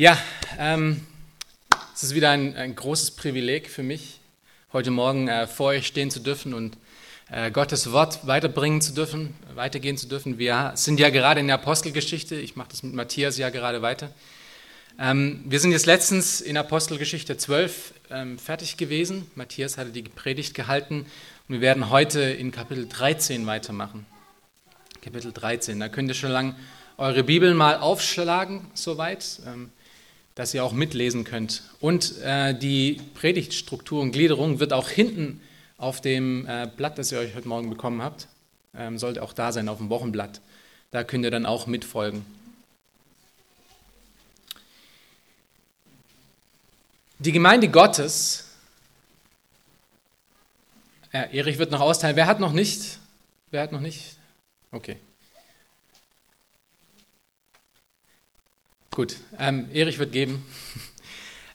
Ja, ähm, es ist wieder ein, ein, großes Privileg für mich, heute Morgen äh, vor euch stehen zu dürfen und äh, Gottes Wort weiterbringen zu dürfen, weitergehen zu dürfen. Wir sind ja gerade in der Apostelgeschichte, ich mache das mit Matthias ja gerade weiter. Ähm, wir sind jetzt letztens in Apostelgeschichte 12 ähm, fertig gewesen. Matthias hatte die Predigt gehalten und wir werden heute in Kapitel 13 weitermachen. Kapitel 13, da könnt ihr schon lang eure Bibel mal aufschlagen, soweit. Ähm, dass ihr auch mitlesen könnt. Und äh, die Predigtstruktur und Gliederung wird auch hinten auf dem äh, Blatt, das ihr euch heute Morgen bekommen habt, ähm, sollte auch da sein, auf dem Wochenblatt. Da könnt ihr dann auch mitfolgen. Die Gemeinde Gottes, ja, Erich wird noch austeilen. Wer hat noch nicht? Wer hat noch nicht? Okay. Gut, ähm, Erich wird geben.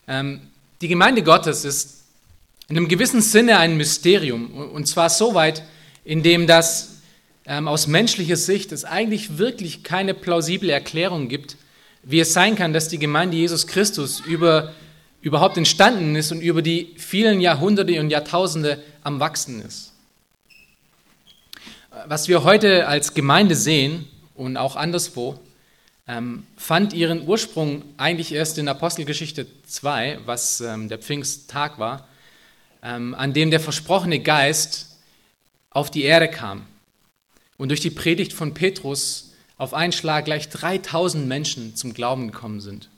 ähm, die Gemeinde Gottes ist in einem gewissen Sinne ein Mysterium. Und zwar so weit, indem das ähm, aus menschlicher Sicht es eigentlich wirklich keine plausible Erklärung gibt, wie es sein kann, dass die Gemeinde Jesus Christus über, überhaupt entstanden ist und über die vielen Jahrhunderte und Jahrtausende am Wachsen ist. Was wir heute als Gemeinde sehen und auch anderswo, ähm, fand ihren Ursprung eigentlich erst in Apostelgeschichte 2, was ähm, der Pfingsttag war, ähm, an dem der versprochene Geist auf die Erde kam und durch die Predigt von Petrus auf einen Schlag gleich 3000 Menschen zum Glauben gekommen sind.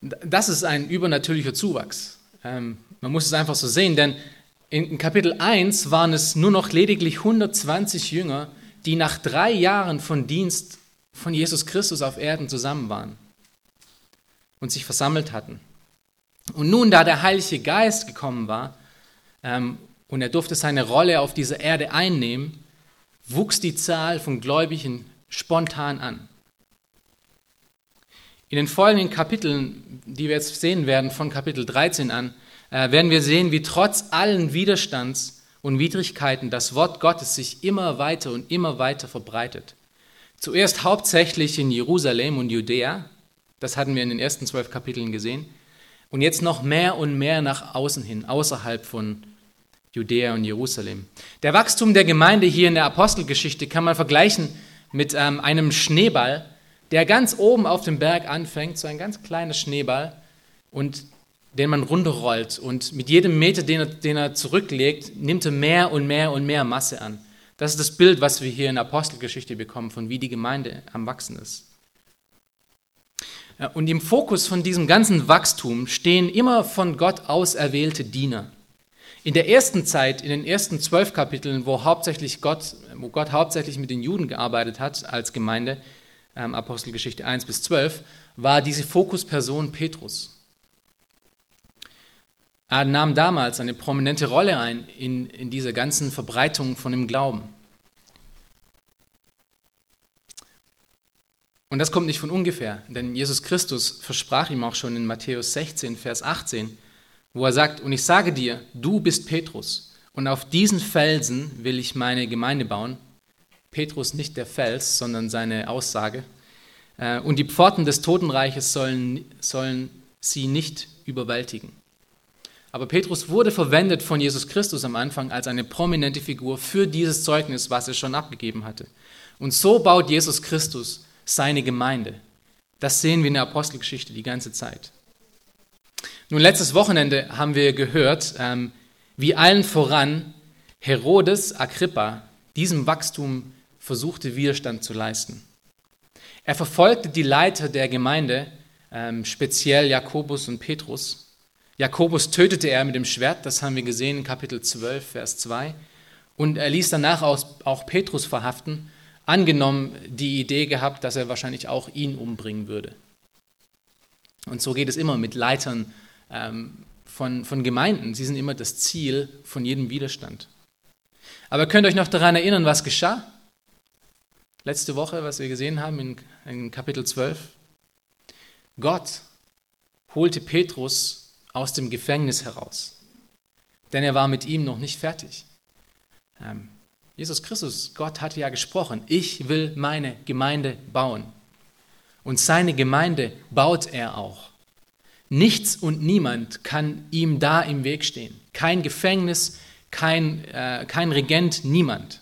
Das ist ein übernatürlicher Zuwachs. Ähm, man muss es einfach so sehen, denn in Kapitel 1 waren es nur noch lediglich 120 Jünger, die nach drei Jahren von Dienst von Jesus Christus auf Erden zusammen waren und sich versammelt hatten. Und nun, da der Heilige Geist gekommen war ähm, und er durfte seine Rolle auf dieser Erde einnehmen, wuchs die Zahl von Gläubigen spontan an. In den folgenden Kapiteln, die wir jetzt sehen werden, von Kapitel 13 an, äh, werden wir sehen, wie trotz allen Widerstands und Widrigkeiten das Wort Gottes sich immer weiter und immer weiter verbreitet. Zuerst hauptsächlich in Jerusalem und Judäa, das hatten wir in den ersten zwölf Kapiteln gesehen, und jetzt noch mehr und mehr nach außen hin, außerhalb von Judäa und Jerusalem. Der Wachstum der Gemeinde hier in der Apostelgeschichte kann man vergleichen mit ähm, einem Schneeball, der ganz oben auf dem Berg anfängt, so ein ganz kleiner Schneeball, und den man runterrollt. Und mit jedem Meter, den er, den er zurücklegt, nimmt er mehr und mehr und mehr Masse an. Das ist das Bild, was wir hier in Apostelgeschichte bekommen, von wie die Gemeinde am Wachsen ist. Und im Fokus von diesem ganzen Wachstum stehen immer von Gott auserwählte Diener. In der ersten Zeit, in den ersten zwölf Kapiteln, wo, hauptsächlich Gott, wo Gott hauptsächlich mit den Juden gearbeitet hat als Gemeinde, ähm, Apostelgeschichte 1 bis 12, war diese Fokusperson Petrus. Er nahm damals eine prominente Rolle ein in, in dieser ganzen Verbreitung von dem Glauben. Und das kommt nicht von ungefähr, denn Jesus Christus versprach ihm auch schon in Matthäus 16, Vers 18, wo er sagt, und ich sage dir, du bist Petrus, und auf diesen Felsen will ich meine Gemeinde bauen. Petrus nicht der Fels, sondern seine Aussage. Äh, und die Pforten des Totenreiches sollen, sollen sie nicht überwältigen. Aber Petrus wurde verwendet von Jesus Christus am Anfang als eine prominente Figur für dieses Zeugnis, was er schon abgegeben hatte. Und so baut Jesus Christus seine Gemeinde. Das sehen wir in der Apostelgeschichte die ganze Zeit. Nun, letztes Wochenende haben wir gehört, ähm, wie allen voran Herodes Agrippa diesem Wachstum versuchte Widerstand zu leisten. Er verfolgte die Leiter der Gemeinde, ähm, speziell Jakobus und Petrus, Jakobus tötete er mit dem Schwert, das haben wir gesehen in Kapitel 12, Vers 2. Und er ließ danach auch Petrus verhaften, angenommen die Idee gehabt, dass er wahrscheinlich auch ihn umbringen würde. Und so geht es immer mit Leitern ähm, von, von Gemeinden. Sie sind immer das Ziel von jedem Widerstand. Aber könnt ihr euch noch daran erinnern, was geschah? Letzte Woche, was wir gesehen haben in, in Kapitel 12. Gott holte Petrus aus dem Gefängnis heraus. Denn er war mit ihm noch nicht fertig. Ähm, Jesus Christus, Gott hatte ja gesprochen, ich will meine Gemeinde bauen. und seine Gemeinde baut er auch. Nichts und niemand kann ihm da im Weg stehen. Kein Gefängnis, kein, äh, kein Regent, niemand.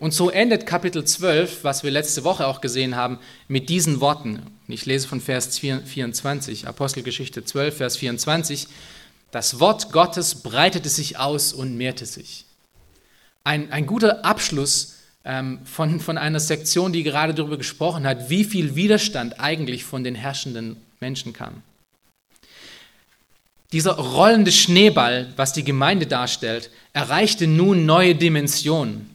Und so endet Kapitel 12, was wir letzte Woche auch gesehen haben, mit diesen Worten. Ich lese von Vers 24, Apostelgeschichte 12, Vers 24. Das Wort Gottes breitete sich aus und mehrte sich. Ein, ein guter Abschluss ähm, von, von einer Sektion, die gerade darüber gesprochen hat, wie viel Widerstand eigentlich von den herrschenden Menschen kam. Dieser rollende Schneeball, was die Gemeinde darstellt, erreichte nun neue Dimensionen.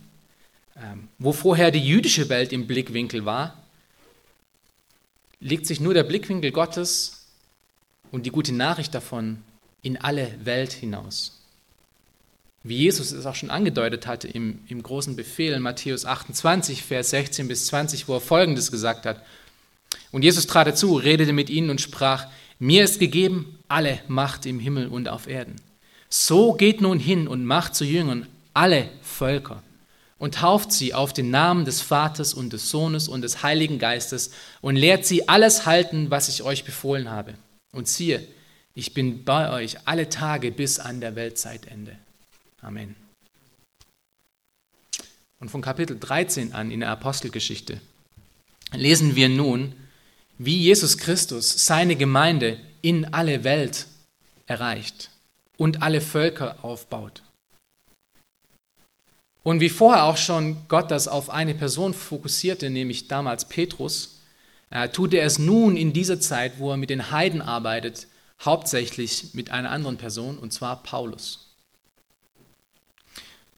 Ähm, wo vorher die jüdische Welt im Blickwinkel war, legt sich nur der Blickwinkel Gottes und die gute Nachricht davon in alle Welt hinaus. Wie Jesus es auch schon angedeutet hatte im, im großen Befehl in Matthäus 28, Vers 16 bis 20, wo er Folgendes gesagt hat. Und Jesus trat dazu, redete mit ihnen und sprach, mir ist gegeben alle Macht im Himmel und auf Erden. So geht nun hin und macht zu Jüngern alle Völker und tauft sie auf den Namen des Vaters und des Sohnes und des Heiligen Geistes und lehrt sie alles halten, was ich euch befohlen habe. Und siehe, ich bin bei euch alle Tage bis an der Weltzeitende. Amen. Und von Kapitel 13 an in der Apostelgeschichte lesen wir nun, wie Jesus Christus seine Gemeinde in alle Welt erreicht und alle Völker aufbaut. Und wie vorher auch schon Gott das auf eine Person fokussierte, nämlich damals Petrus, äh, tut er es nun in dieser Zeit, wo er mit den Heiden arbeitet, hauptsächlich mit einer anderen Person, und zwar Paulus.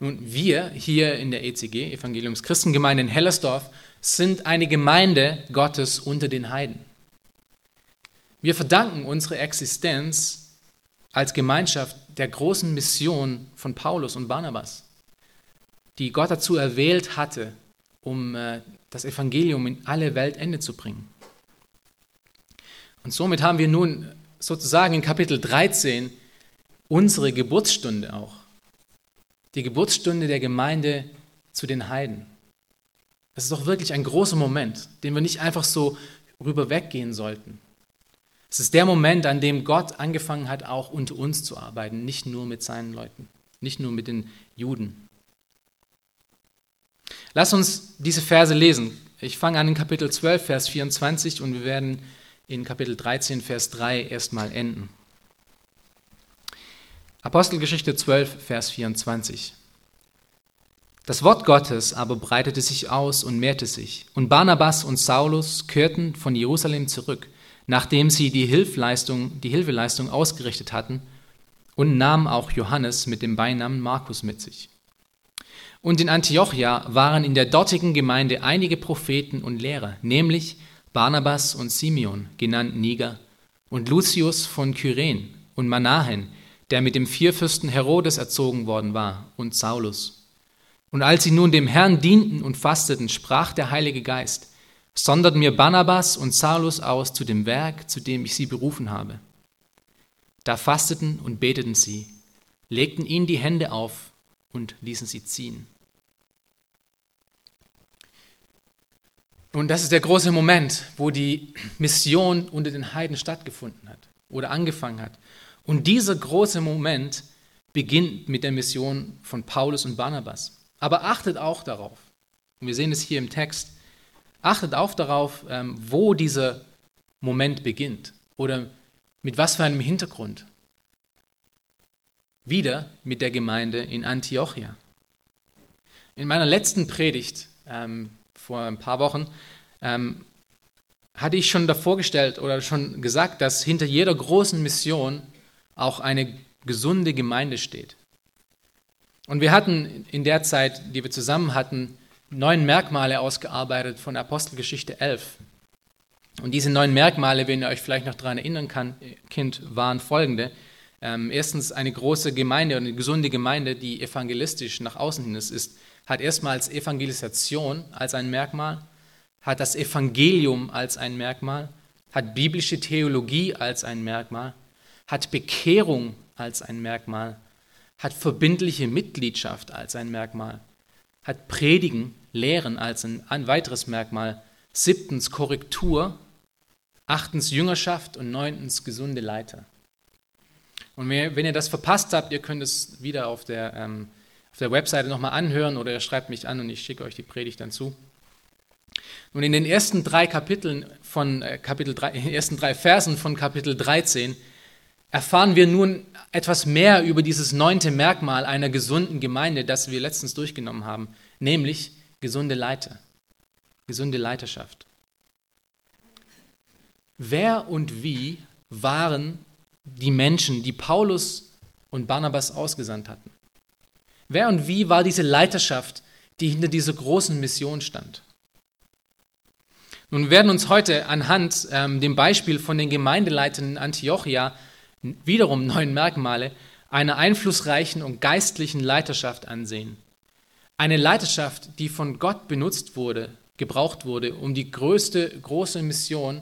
Nun, wir hier in der ECG, Evangeliums Christengemeinde in Hellersdorf, sind eine Gemeinde Gottes unter den Heiden. Wir verdanken unsere Existenz als Gemeinschaft der großen Mission von Paulus und Barnabas die Gott dazu erwählt hatte, um äh, das Evangelium in alle Weltende zu bringen. Und somit haben wir nun sozusagen in Kapitel 13 unsere Geburtsstunde auch. Die Geburtsstunde der Gemeinde zu den Heiden. Das ist doch wirklich ein großer Moment, den wir nicht einfach so rüber weggehen sollten. Es ist der Moment, an dem Gott angefangen hat, auch unter uns zu arbeiten, nicht nur mit seinen Leuten, nicht nur mit den Juden. Lass uns diese Verse lesen. Ich fange an in Kapitel 12, Vers 24 und wir werden in Kapitel 13, Vers 3 erstmal enden. Apostelgeschichte 12, Vers 24. Das Wort Gottes aber breitete sich aus und mehrte sich, und Barnabas und Saulus kehrten von Jerusalem zurück, nachdem sie die Hilfeleistung, die Hilfeleistung ausgerichtet hatten, und nahmen auch Johannes mit dem Beinamen Markus mit sich. Und in Antiochia waren in der dortigen Gemeinde einige Propheten und Lehrer, nämlich Barnabas und Simeon, genannt Niger, und Lucius von Kyren und Manahen, der mit dem Vierfürsten Herodes erzogen worden war, und Saulus. Und als sie nun dem Herrn dienten und fasteten, sprach der Heilige Geist, sondert mir Barnabas und Saulus aus zu dem Werk, zu dem ich sie berufen habe. Da fasteten und beteten sie, legten ihnen die Hände auf und ließen sie ziehen. Und das ist der große Moment, wo die Mission unter den Heiden stattgefunden hat oder angefangen hat. Und dieser große Moment beginnt mit der Mission von Paulus und Barnabas. Aber achtet auch darauf, und wir sehen es hier im Text, achtet auch darauf, ähm, wo dieser Moment beginnt oder mit was für einem Hintergrund wieder mit der Gemeinde in Antiochia. In meiner letzten Predigt ähm, vor ein paar Wochen ähm, hatte ich schon davor gestellt oder schon gesagt, dass hinter jeder großen Mission auch eine gesunde Gemeinde steht. Und wir hatten in der Zeit, die wir zusammen hatten, neun Merkmale ausgearbeitet von Apostelgeschichte 11. Und diese neun Merkmale, wenn ihr euch vielleicht noch daran erinnern kann, Kind, waren folgende. Ähm, erstens eine große Gemeinde und eine gesunde Gemeinde, die evangelistisch nach außen hin ist, ist hat erstmals Evangelisation als ein Merkmal, hat das Evangelium als ein Merkmal, hat biblische Theologie als ein Merkmal, hat Bekehrung als ein Merkmal, hat verbindliche Mitgliedschaft als ein Merkmal, hat Predigen, Lehren als ein, ein weiteres Merkmal, siebtens Korrektur, achtens Jüngerschaft und neuntens gesunde Leiter. Und wenn ihr das verpasst habt, ihr könnt es wieder auf der, ähm, auf der Webseite nochmal anhören oder ihr schreibt mich an und ich schicke euch die Predigt dann zu. Und in den ersten drei Kapiteln von äh, Kapitel 3, in den ersten drei Versen von Kapitel 13 erfahren wir nun etwas mehr über dieses neunte Merkmal einer gesunden Gemeinde, das wir letztens durchgenommen haben, nämlich gesunde Leiter, gesunde Leiterschaft. Wer und wie waren die Menschen, die Paulus und Barnabas ausgesandt hatten? Wer und wie war diese Leiterschaft, die hinter dieser großen Mission stand? Nun wir werden uns heute anhand ähm, dem Beispiel von den Gemeindeleitern in Antiochia wiederum neun Merkmale einer einflussreichen und geistlichen Leiterschaft ansehen. Eine Leiterschaft, die von Gott benutzt wurde, gebraucht wurde, um die größte große Mission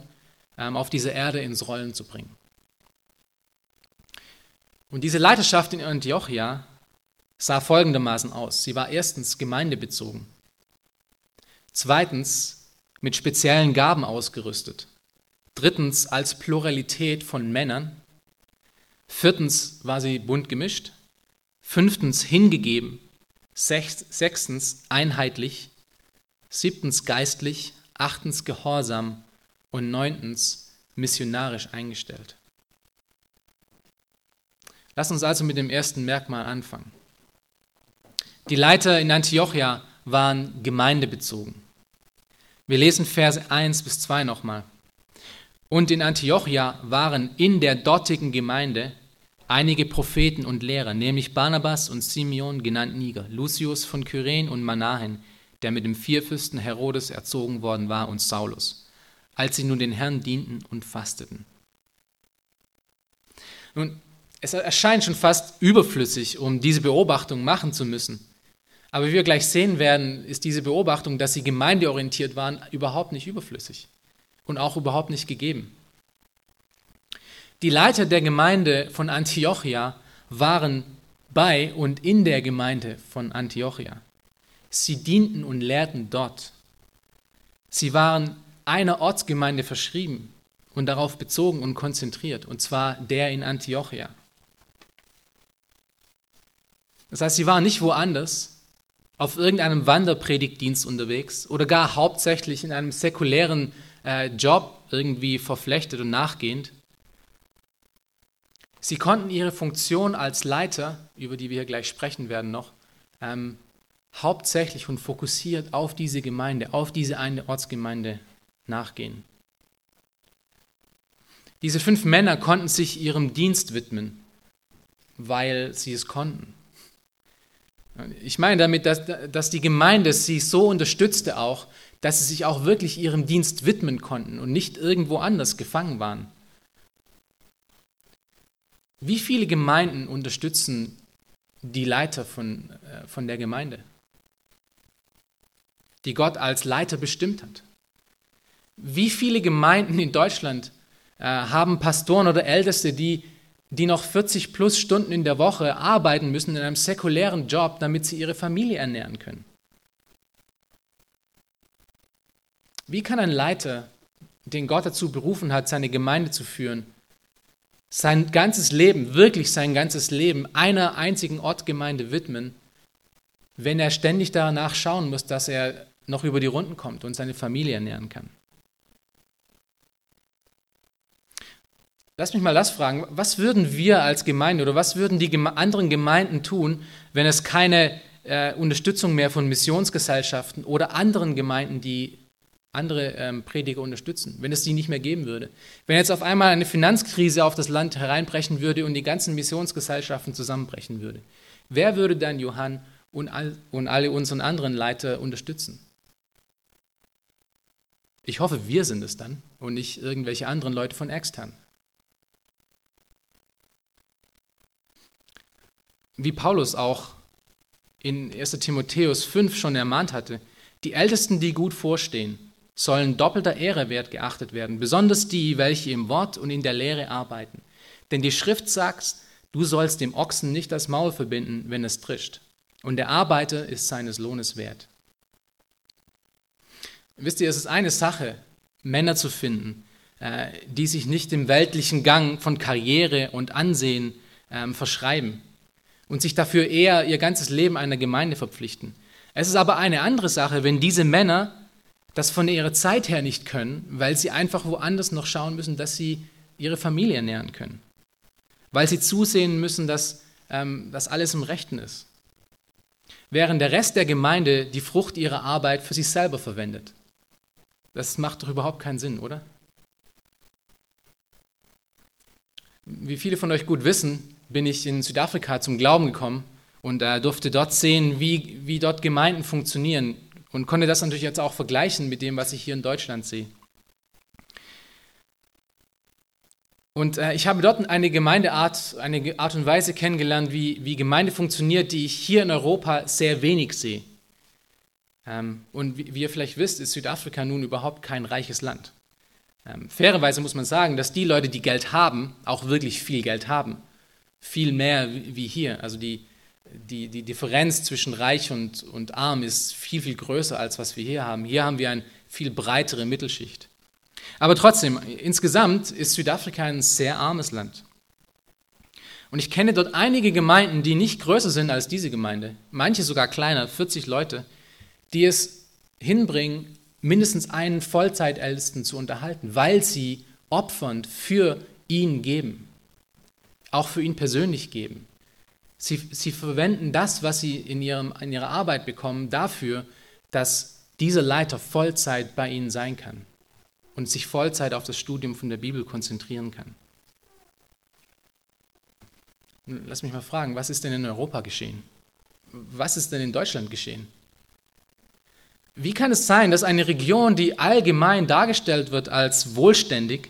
ähm, auf dieser Erde ins Rollen zu bringen. Und diese Leiterschaft in Antiochia sah folgendermaßen aus. Sie war erstens gemeindebezogen. Zweitens mit speziellen Gaben ausgerüstet. Drittens als Pluralität von Männern. Viertens war sie bunt gemischt. Fünftens hingegeben. Sechstens einheitlich. Siebtens geistlich. Achtens gehorsam. Und neuntens missionarisch eingestellt. Lass uns also mit dem ersten Merkmal anfangen. Die Leiter in Antiochia waren gemeindebezogen. Wir lesen Verse 1 bis 2 nochmal. Und in Antiochia waren in der dortigen Gemeinde einige Propheten und Lehrer, nämlich Barnabas und Simeon, genannt Niger, Lucius von Kyren und Manahen, der mit dem Vierfürsten Herodes erzogen worden war, und Saulus, als sie nun den Herrn dienten und fasteten. Nun, es erscheint schon fast überflüssig, um diese Beobachtung machen zu müssen. Aber wie wir gleich sehen werden, ist diese Beobachtung, dass sie gemeindeorientiert waren, überhaupt nicht überflüssig und auch überhaupt nicht gegeben. Die Leiter der Gemeinde von Antiochia waren bei und in der Gemeinde von Antiochia. Sie dienten und lehrten dort. Sie waren einer Ortsgemeinde verschrieben und darauf bezogen und konzentriert, und zwar der in Antiochia. Das heißt, sie waren nicht woanders, auf irgendeinem Wanderpredigtdienst unterwegs oder gar hauptsächlich in einem säkulären äh, Job irgendwie verflechtet und nachgehend. Sie konnten ihre Funktion als Leiter, über die wir hier gleich sprechen werden noch, ähm, hauptsächlich und fokussiert auf diese Gemeinde, auf diese eine Ortsgemeinde nachgehen. Diese fünf Männer konnten sich ihrem Dienst widmen, weil sie es konnten. Ich meine damit, dass, dass die Gemeinde sie so unterstützte auch, dass sie sich auch wirklich ihrem Dienst widmen konnten und nicht irgendwo anders gefangen waren. Wie viele Gemeinden unterstützen die Leiter von, äh, von der Gemeinde, die Gott als Leiter bestimmt hat? Wie viele Gemeinden in Deutschland äh, haben Pastoren oder Älteste, die die noch 40 plus Stunden in der Woche arbeiten müssen in einem säkulären Job, damit sie ihre Familie ernähren können. Wie kann ein Leiter, den Gott dazu berufen hat, seine Gemeinde zu führen, sein ganzes Leben, wirklich sein ganzes Leben einer einzigen Ortgemeinde widmen, wenn er ständig danach schauen muss, dass er noch über die Runden kommt und seine Familie ernähren kann? Lass mich mal das fragen. Was würden wir als Gemeinde oder was würden die anderen Gemeinden tun, wenn es keine äh, Unterstützung mehr von Missionsgesellschaften oder anderen Gemeinden, die andere ähm, Prediger unterstützen, wenn es die nicht mehr geben würde? Wenn jetzt auf einmal eine Finanzkrise auf das Land hereinbrechen würde und die ganzen Missionsgesellschaften zusammenbrechen würde, wer würde dann Johann und, all, und alle unseren anderen Leiter unterstützen? Ich hoffe, wir sind es dann und nicht irgendwelche anderen Leute von extern. Wie Paulus auch in 1 Timotheus 5 schon ermahnt hatte, die Ältesten, die gut vorstehen, sollen doppelter Ehre wert geachtet werden, besonders die, welche im Wort und in der Lehre arbeiten. Denn die Schrift sagt, du sollst dem Ochsen nicht das Maul verbinden, wenn es trischt, und der Arbeiter ist seines Lohnes wert. Wisst ihr, es ist eine Sache, Männer zu finden, äh, die sich nicht dem weltlichen Gang von Karriere und Ansehen ähm, verschreiben und sich dafür eher ihr ganzes Leben einer Gemeinde verpflichten. Es ist aber eine andere Sache, wenn diese Männer das von ihrer Zeit her nicht können, weil sie einfach woanders noch schauen müssen, dass sie ihre Familie ernähren können. Weil sie zusehen müssen, dass ähm, das alles im Rechten ist. Während der Rest der Gemeinde die Frucht ihrer Arbeit für sich selber verwendet. Das macht doch überhaupt keinen Sinn, oder? Wie viele von euch gut wissen, bin ich in Südafrika zum Glauben gekommen und äh, durfte dort sehen, wie, wie dort Gemeinden funktionieren und konnte das natürlich jetzt auch vergleichen mit dem, was ich hier in Deutschland sehe. Und äh, ich habe dort eine Gemeindeart, eine Art und Weise kennengelernt, wie, wie Gemeinde funktioniert, die ich hier in Europa sehr wenig sehe. Ähm, und wie, wie, ihr vielleicht wisst, ist Südafrika nun überhaupt kein reiches Land. Ähm, fairerweise muss man sagen, dass die Leute, die Geld haben, auch wirklich viel Geld haben. Viel mehr wie hier. Also die, die, die Differenz zwischen reich und, und arm ist viel, viel größer, als was wir hier haben. Hier haben wir eine viel breitere Mittelschicht. Aber trotzdem, insgesamt ist Südafrika ein sehr armes Land. Und ich kenne dort einige Gemeinden, die nicht größer sind als diese Gemeinde, manche sogar kleiner, 40 Leute, die es hinbringen, mindestens einen Vollzeitältesten zu unterhalten, weil sie opfernd für ihn geben, auch für ihn persönlich geben. Sie, sie verwenden das, was sie in, ihrem, in ihrer Arbeit bekommen, dafür, dass dieser Leiter Vollzeit bei ihnen sein kann und sich Vollzeit auf das Studium von der Bibel konzentrieren kann. Lass mich mal fragen, was ist denn in Europa geschehen? Was ist denn in Deutschland geschehen? Wie kann es sein, dass eine Region, die allgemein dargestellt wird als wohlständig,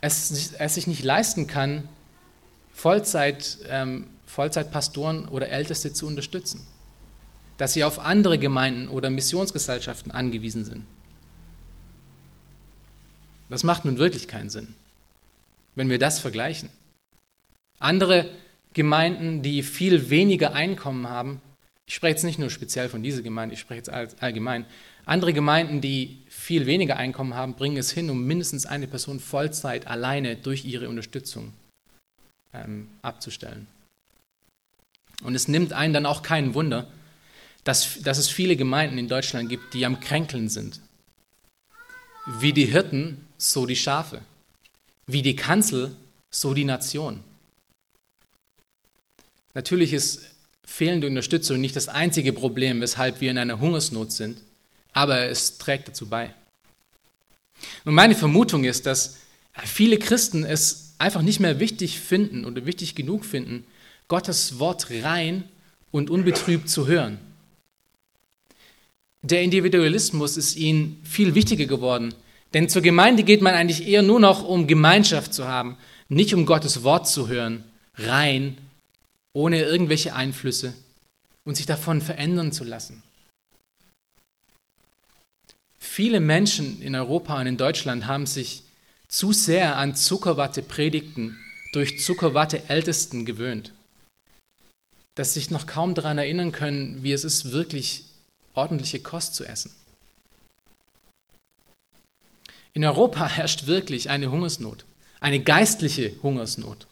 es, es sich nicht leisten kann, Vollzeit, ähm, Vollzeitpastoren oder Älteste zu unterstützen? Dass sie auf andere Gemeinden oder Missionsgesellschaften angewiesen sind? Das macht nun wirklich keinen Sinn, wenn wir das vergleichen. Andere Gemeinden, die viel weniger Einkommen haben, ich spreche jetzt nicht nur speziell von dieser Gemeinde, ich spreche jetzt allgemein. Andere Gemeinden, die viel weniger Einkommen haben, bringen es hin, um mindestens eine Person Vollzeit alleine durch ihre Unterstützung ähm, abzustellen. Und es nimmt einen dann auch kein Wunder, dass, dass es viele Gemeinden in Deutschland gibt, die am Kränkeln sind. Wie die Hirten, so die Schafe. Wie die Kanzel, so die Nation. Natürlich ist fehlende Unterstützung nicht das einzige Problem, weshalb wir in einer Hungersnot sind, aber es trägt dazu bei. Und meine Vermutung ist, dass viele Christen es einfach nicht mehr wichtig finden oder wichtig genug finden, Gottes Wort rein und unbetrübt zu hören. Der Individualismus ist ihnen viel wichtiger geworden, denn zur Gemeinde geht man eigentlich eher nur noch, um Gemeinschaft zu haben, nicht um Gottes Wort zu hören, rein ohne irgendwelche Einflüsse und sich davon verändern zu lassen. Viele Menschen in Europa und in Deutschland haben sich zu sehr an Zuckerwatte-Predigten durch Zuckerwatte-Ältesten gewöhnt, dass sie sich noch kaum daran erinnern können, wie es ist, wirklich ordentliche Kost zu essen. In Europa herrscht wirklich eine Hungersnot, eine geistliche Hungersnot.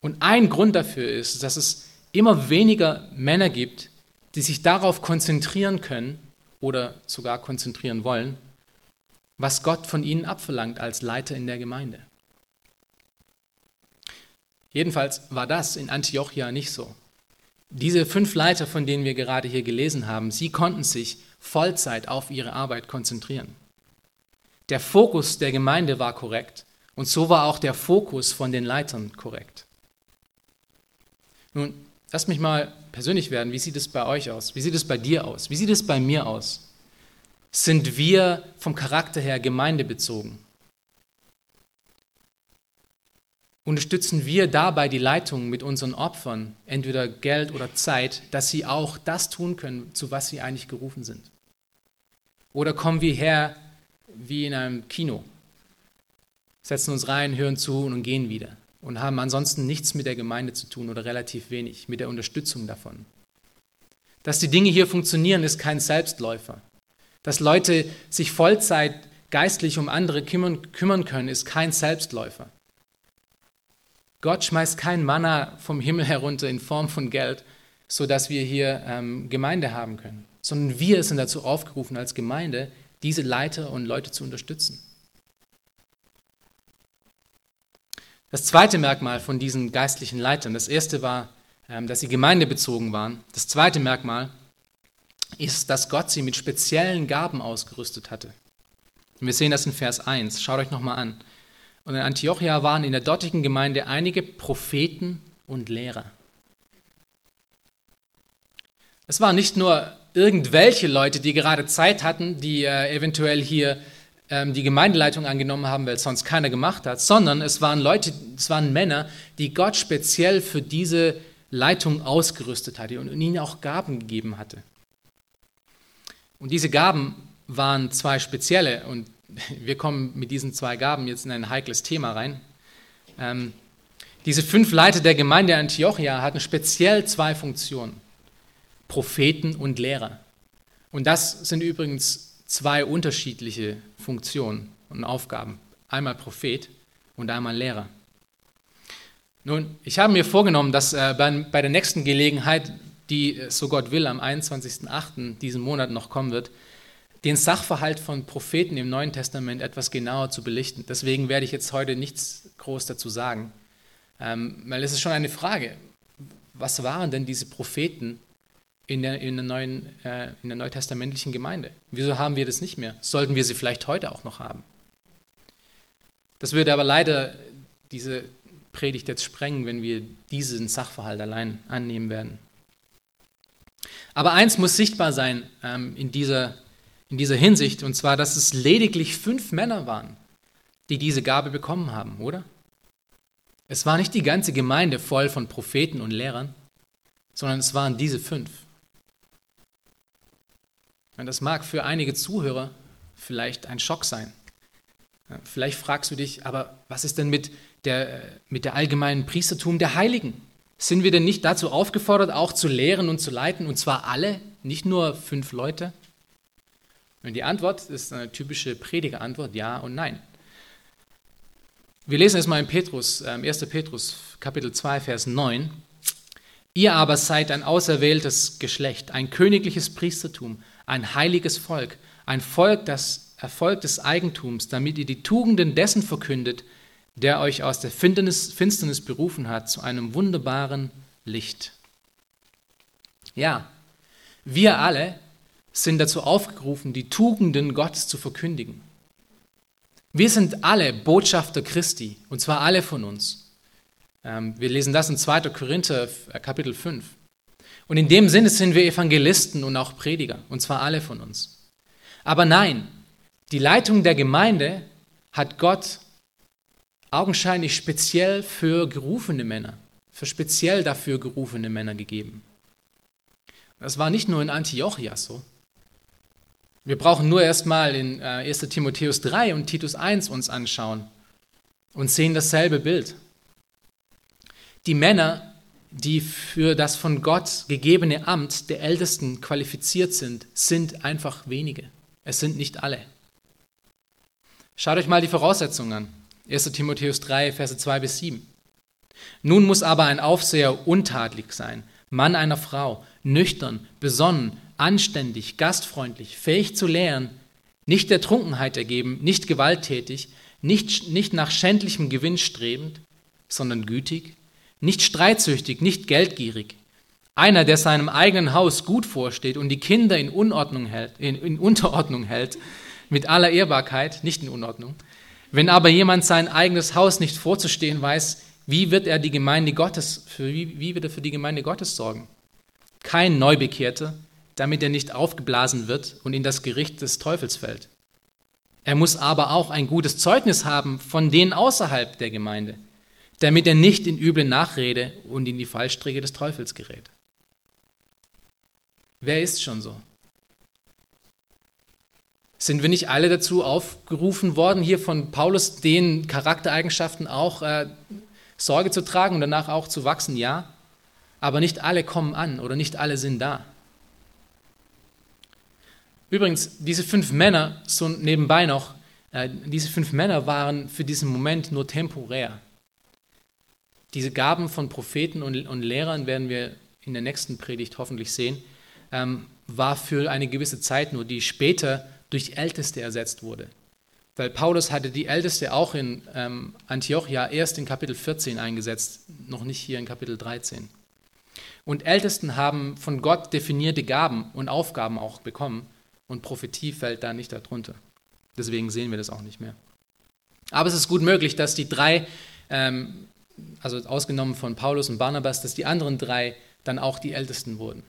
Und ein Grund dafür ist, dass es immer weniger Männer gibt, die sich darauf konzentrieren können oder sogar konzentrieren wollen, was Gott von ihnen abverlangt als Leiter in der Gemeinde. Jedenfalls war das in Antiochia nicht so. Diese fünf Leiter, von denen wir gerade hier gelesen haben, sie konnten sich Vollzeit auf ihre Arbeit konzentrieren. Der Fokus der Gemeinde war korrekt und so war auch der Fokus von den Leitern korrekt. Nun, lasst mich mal persönlich werden. Wie sieht es bei euch aus? Wie sieht es bei dir aus? Wie sieht es bei mir aus? Sind wir vom Charakter her gemeindebezogen? Unterstützen wir dabei die Leitung mit unseren Opfern, entweder Geld oder Zeit, dass sie auch das tun können, zu was sie eigentlich gerufen sind? Oder kommen wir her wie in einem Kino, setzen uns rein, hören zu und gehen wieder? und haben ansonsten nichts mit der Gemeinde zu tun oder relativ wenig mit der Unterstützung davon. Dass die Dinge hier funktionieren, ist kein Selbstläufer. Dass Leute sich Vollzeit geistlich um andere kümmern, kümmern können, ist kein Selbstläufer. Gott schmeißt kein Manna vom Himmel herunter in Form von Geld, sodass wir hier ähm, Gemeinde haben können, sondern wir sind dazu aufgerufen, als Gemeinde diese Leiter und Leute zu unterstützen. Das zweite Merkmal von diesen geistlichen Leitern, das erste war, ähm, dass sie gemeindebezogen waren. Das zweite Merkmal ist, dass Gott sie mit speziellen Gaben ausgerüstet hatte. Und wir sehen das in Vers 1. Schaut euch nochmal an. Und in Antiochia waren in der dortigen Gemeinde einige Propheten und Lehrer. Es waren nicht nur irgendwelche Leute, die gerade Zeit hatten, die äh, eventuell hier ähm, die Gemeindeleitung angenommen haben, weil es sonst keiner gemacht hat, sondern es waren Leute, es waren Männer, die Gott speziell für diese Leitung ausgerüstet hatte und ihnen auch Gaben gegeben hatte. Und diese Gaben waren zwei spezielle und wir kommen mit diesen zwei Gaben jetzt in ein heikles Thema rein. Ähm, diese fünf Leiter der Gemeinde Antiochia hatten speziell zwei Funktionen. Propheten und Lehrer. Und das sind übrigens zwei unterschiedliche Funktionen und Aufgaben. Einmal Prophet und einmal Lehrer. Nun, ich habe mir vorgenommen, dass äh, bei, bei, der nächsten Gelegenheit, die, äh, so Gott will, am 21.08. diesen Monat noch kommen wird, den Sachverhalt von Propheten im Neuen Testament etwas genauer zu belichten. Deswegen werde ich jetzt heute nichts groß dazu sagen, ähm, weil es ist schon eine Frage, was waren denn diese Propheten in der, in der, neuen, äh, in der neutestamentlichen Gemeinde. Wieso haben wir das nicht mehr? Sollten wir sie vielleicht heute auch noch haben? Das würde aber leider diese Predigt jetzt sprengen, wenn wir diesen Sachverhalt allein annehmen werden. Aber eins muss sichtbar sein ähm, in, dieser, in dieser Hinsicht, und zwar, dass es lediglich fünf Männer waren, die diese Gabe bekommen haben, oder? Es war nicht die ganze Gemeinde voll von Propheten und Lehrern, sondern es waren diese fünf. Und das mag für einige Zuhörer vielleicht ein Schock sein. Vielleicht fragst du dich, aber was ist denn mit der, mit der allgemeinen Priestertum der Heiligen? Sind wir denn nicht dazu aufgefordert, auch zu lehren und zu leiten, und zwar alle, nicht nur fünf Leute? Und die Antwort ist eine typische Predigerantwort, ja und nein. Wir lesen es mal in Petrus, 1. Ähm, Petrus, Kapitel 2, Vers 9. Ihr aber seid ein auserwähltes Geschlecht, ein königliches Priestertum, ein heiliges Volk, ein Volk, das Erfolg des Eigentums, damit ihr die Tugenden dessen verkündet, der euch aus der Finsternis, Finsternis berufen hat zu einem wunderbaren Licht. Ja, wir alle sind dazu aufgerufen, die Tugenden Gottes zu verkündigen. Wir sind alle Botschafter Christi, und zwar alle von uns. Ähm, wir lesen das in 2. Korinther äh, Kapitel 5. Und in dem Sinne sind wir Evangelisten und auch Prediger, und zwar alle von uns. Aber nein, die Leitung der Gemeinde hat Gott augenscheinlich speziell für gerufene Männer, für speziell dafür gerufene Männer gegeben. Das war nicht nur in Antiochia so. Wir brauchen nur erstmal in 1 äh, Timotheus 3 und Titus 1 uns anschauen und sehen dasselbe Bild. Die Männer die für das von Gott gegebene Amt der Ältesten qualifiziert sind, sind einfach wenige. Es sind nicht alle. Schaut euch mal die Voraussetzungen an. 1 Timotheus 3, Verse 2 bis 7. Nun muss aber ein Aufseher untadelig sein, Mann einer Frau, nüchtern, besonnen, anständig, gastfreundlich, fähig zu lehren, nicht der Trunkenheit ergeben, nicht gewalttätig, nicht, nicht nach schändlichem Gewinn strebend, sondern gütig, nicht streitsüchtig, nicht geldgierig. Einer, der seinem eigenen Haus gut vorsteht und die Kinder in, Unordnung hält, in, in Unterordnung hält, mit aller Ehrbarkeit, nicht in Unordnung. Wenn aber jemand sein eigenes Haus nicht vorzustehen weiß, wie wird er die Gemeinde Gottes, für, wie, wie wird er für die Gemeinde Gottes sorgen? Kein Neubekehrter, damit er nicht aufgeblasen wird und in das Gericht des Teufels fällt. Er muss aber auch ein gutes Zeugnis haben von denen außerhalb der Gemeinde, damit er nicht in üble Nachrede und in die Fallstricke des Teufels gerät. Wer ist schon so? Sind wir nicht alle dazu aufgerufen worden, hier von Paulus den Charaktereigenschaften auch äh, Sorge zu tragen und danach auch zu wachsen? Ja, aber nicht alle kommen an oder nicht alle sind da. Übrigens, diese fünf Männer, so nebenbei noch, äh, diese fünf Männer waren für diesen Moment nur temporär. Diese Gaben von Propheten und, und Lehrern werden wir in der nächsten Predigt hoffentlich sehen, ähm, war für eine gewisse Zeit nur, die später durch Älteste ersetzt wurde. Weil Paulus hatte die Älteste auch in ähm, Antiochia erst in Kapitel 14 eingesetzt, noch nicht hier in Kapitel 13. Und Ältesten haben von Gott definierte Gaben und Aufgaben auch bekommen und Prophetie fällt da nicht darunter. Deswegen sehen wir das auch nicht mehr. Aber es ist gut möglich, dass die drei, ähm, also ausgenommen von Paulus und Barnabas, dass die anderen drei dann auch die Ältesten wurden.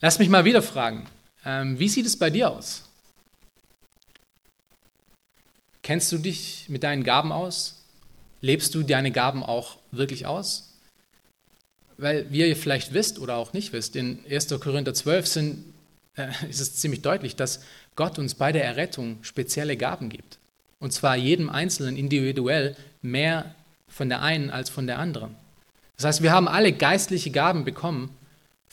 Lass mich mal wieder fragen, wie sieht es bei dir aus? Kennst du dich mit deinen Gaben aus? Lebst du deine Gaben auch wirklich aus? Weil wie ihr vielleicht wisst oder auch nicht wisst, in 1. Korinther 12 sind, äh, ist es ziemlich deutlich, dass Gott uns bei der Errettung spezielle Gaben gibt. Und zwar jedem Einzelnen individuell mehr von der einen als von der anderen. Das heißt, wir haben alle geistliche Gaben bekommen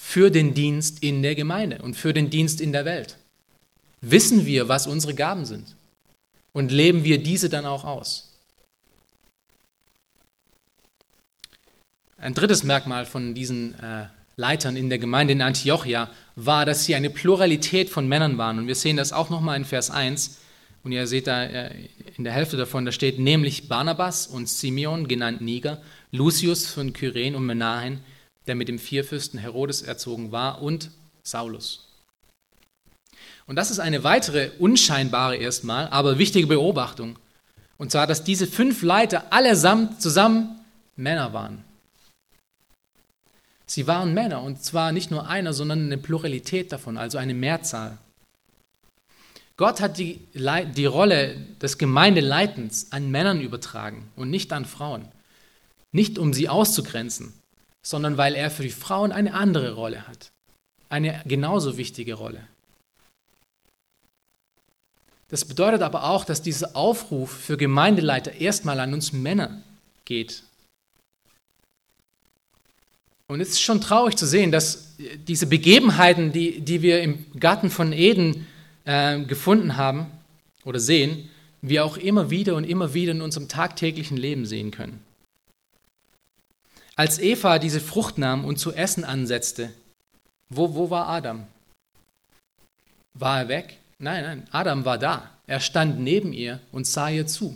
für den Dienst in der Gemeinde und für den Dienst in der Welt. Wissen wir, was unsere Gaben sind? Und leben wir diese dann auch aus? Ein drittes Merkmal von diesen äh, Leitern in der Gemeinde in Antiochia war, dass sie eine Pluralität von Männern waren. Und wir sehen das auch nochmal in Vers 1. Und ihr seht da äh, in der Hälfte davon, da steht nämlich Barnabas und Simeon, genannt Niger, Lucius von Kyren und Menahen, der mit dem Vierfürsten Herodes erzogen war, und Saulus. Und das ist eine weitere unscheinbare erstmal, aber wichtige Beobachtung. Und zwar, dass diese fünf Leiter allesamt zusammen Männer waren. Sie waren Männer und zwar nicht nur einer, sondern eine Pluralität davon, also eine Mehrzahl. Gott hat die, die Rolle des Gemeindeleitens an Männern übertragen und nicht an Frauen. Nicht um sie auszugrenzen, sondern weil er für die Frauen eine andere Rolle hat. Eine genauso wichtige Rolle. Das bedeutet aber auch, dass dieser Aufruf für Gemeindeleiter erstmal an uns Männer geht. Und es ist schon traurig zu sehen, dass diese Begebenheiten, die, die wir im Garten von Eden äh, gefunden haben oder sehen, wir auch immer wieder und immer wieder in unserem tagtäglichen Leben sehen können. Als Eva diese Frucht nahm und zu essen ansetzte, wo, wo war Adam? War er weg? Nein, nein, Adam war da. Er stand neben ihr und sah ihr zu.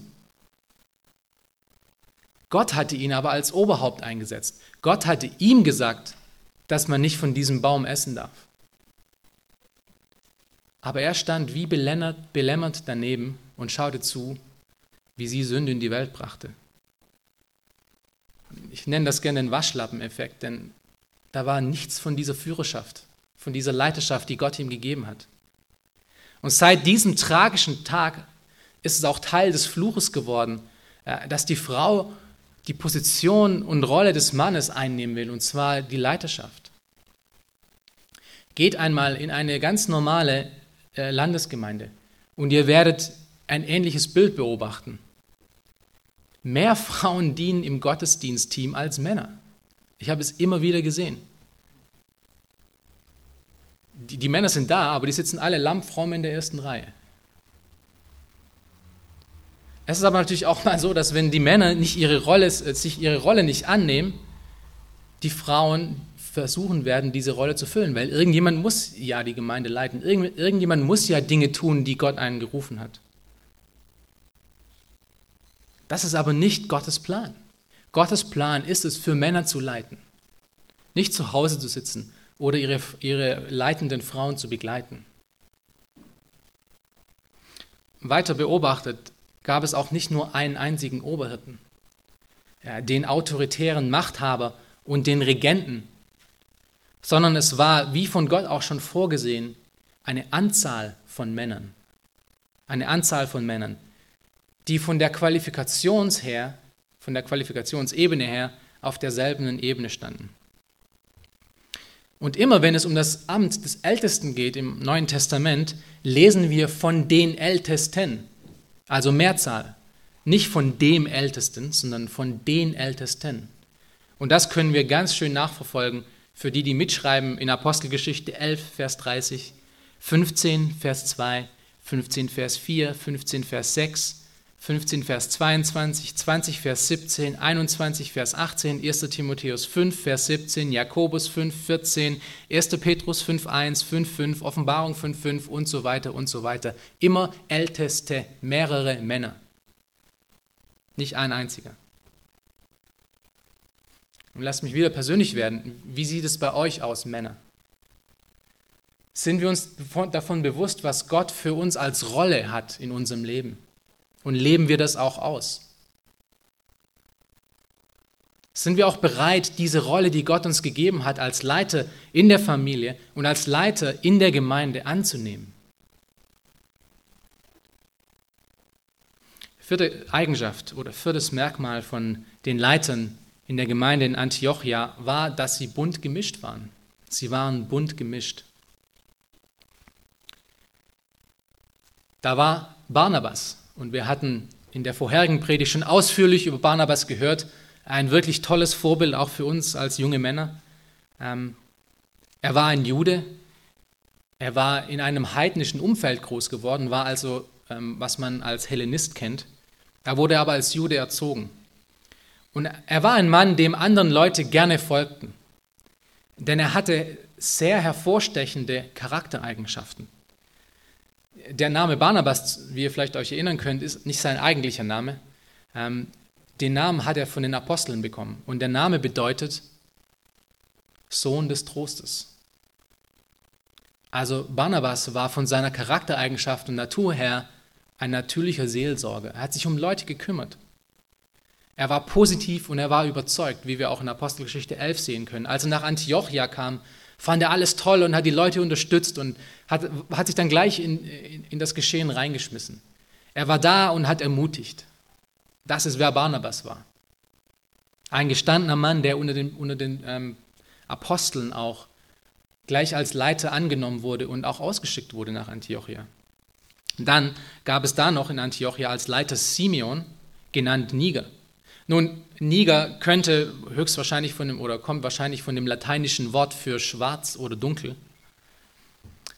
Gott hatte ihn aber als Oberhaupt eingesetzt. Gott hatte ihm gesagt, dass man nicht von diesem Baum essen darf. Aber er stand wie belämmert, belämmert daneben und schaute zu, wie sie Sünde in die Welt brachte. Ich nenne das gerne den Waschlappeneffekt, denn da war nichts von dieser Führerschaft, von dieser Leiterschaft, die Gott ihm gegeben hat. Und seit diesem tragischen Tag ist es auch Teil des Fluches geworden, dass die Frau die Position und Rolle des Mannes einnehmen will, und zwar die Leiterschaft. Geht einmal in eine ganz normale äh, Landesgemeinde und ihr werdet ein ähnliches Bild beobachten. Mehr Frauen dienen im Gottesdienstteam als Männer. Ich habe es immer wieder gesehen die, die Männer sind da, aber die sitzen alle lammfromm in der ersten Reihe. Es ist aber natürlich auch mal so, dass wenn die Männer nicht ihre Rolle, äh, sich ihre Rolle nicht annehmen, die Frauen versuchen werden, diese Rolle zu füllen, weil irgendjemand muss ja die Gemeinde leiten, Irgend, irgendjemand muss ja Dinge tun, die Gott einen gerufen hat. Das ist aber nicht Gottes Plan. Gottes Plan ist es, für Männer zu leiten, nicht zu Hause zu sitzen oder ihre, ihre leitenden Frauen zu begleiten. Weiter beobachtet gab es auch nicht nur einen einzigen Oberhirten, ja, den autoritären Machthaber und den Regenten, sondern es war, wie von Gott auch schon vorgesehen, eine Anzahl von Männern. Eine Anzahl von Männern, die von der Qualifikations her, von der Qualifikationsebene her auf derselben Ebene standen. Und immer wenn es um das Amt des Ältesten geht im Neuen Testament, lesen wir von den Ältesten, also Mehrzahl. Nicht von dem Ältesten, sondern von den Ältesten. Und das können wir ganz schön nachverfolgen für die, die mitschreiben in Apostelgeschichte 11, Vers 30. 15, Vers 2, 15, Vers 4, 15, Vers 6, 15, Vers 22, 20, Vers 17, 21, Vers 18, 1. Timotheus 5, Vers 17, Jakobus 5, 14, 1. Petrus 5, 1, 5, 5, Offenbarung 5, 5 und so weiter und so weiter. Immer älteste, mehrere Männer. Nicht ein einziger. Und lasst mich wieder persönlich werden. Wie sieht es bei euch aus, Männer? Sind wir uns davon bewusst, was Gott für uns als Rolle hat in unserem Leben? Und leben wir das auch aus? Sind wir auch bereit, diese Rolle, die Gott uns gegeben hat, als Leiter in der Familie und als Leiter in der Gemeinde anzunehmen? Vierte Eigenschaft oder viertes Merkmal von den Leitern in der Gemeinde in Antiochia war, dass sie bunt gemischt waren. Sie waren bunt gemischt. Da war Barnabas, und wir hatten in der vorherigen Predigt schon ausführlich über Barnabas gehört. Ein wirklich tolles Vorbild auch für uns als junge Männer. Ähm, er war ein Jude. Er war in einem heidnischen Umfeld groß geworden, war also, ähm, was man als Hellenist kennt. Er wurde aber als Jude erzogen. Und er war ein Mann, dem anderen Leute gerne folgten. Denn er hatte sehr hervorstechende Charaktereigenschaften der Name Barnabas, wie ihr vielleicht euch erinnern könnt, ist nicht sein eigentlicher Name. Ähm, den Namen hat er von den Aposteln bekommen. Und der Name bedeutet Sohn des Trostes. Also Barnabas war von seiner Charaktereigenschaft und Natur her ein natürlicher Seelsorger. Er hat sich um Leute gekümmert. Er war positiv und er war überzeugt, wie wir auch in Apostelgeschichte 11 sehen können. Als er nach Antiochia kam, fand er alles toll und hat die Leute unterstützt und hat, hat sich dann gleich in, in, in das Geschehen reingeschmissen. Er war da und hat ermutigt. Das ist, wer Barnabas war. Ein gestandener Mann, der unter den, unter den ähm, Aposteln auch gleich als Leiter angenommen wurde und auch ausgeschickt wurde nach Antiochia. Dann gab es da noch in Antiochia als Leiter Simeon, genannt Niger. Nun, Niger könnte höchstwahrscheinlich von dem oder kommt wahrscheinlich von dem lateinischen Wort für schwarz oder dunkel.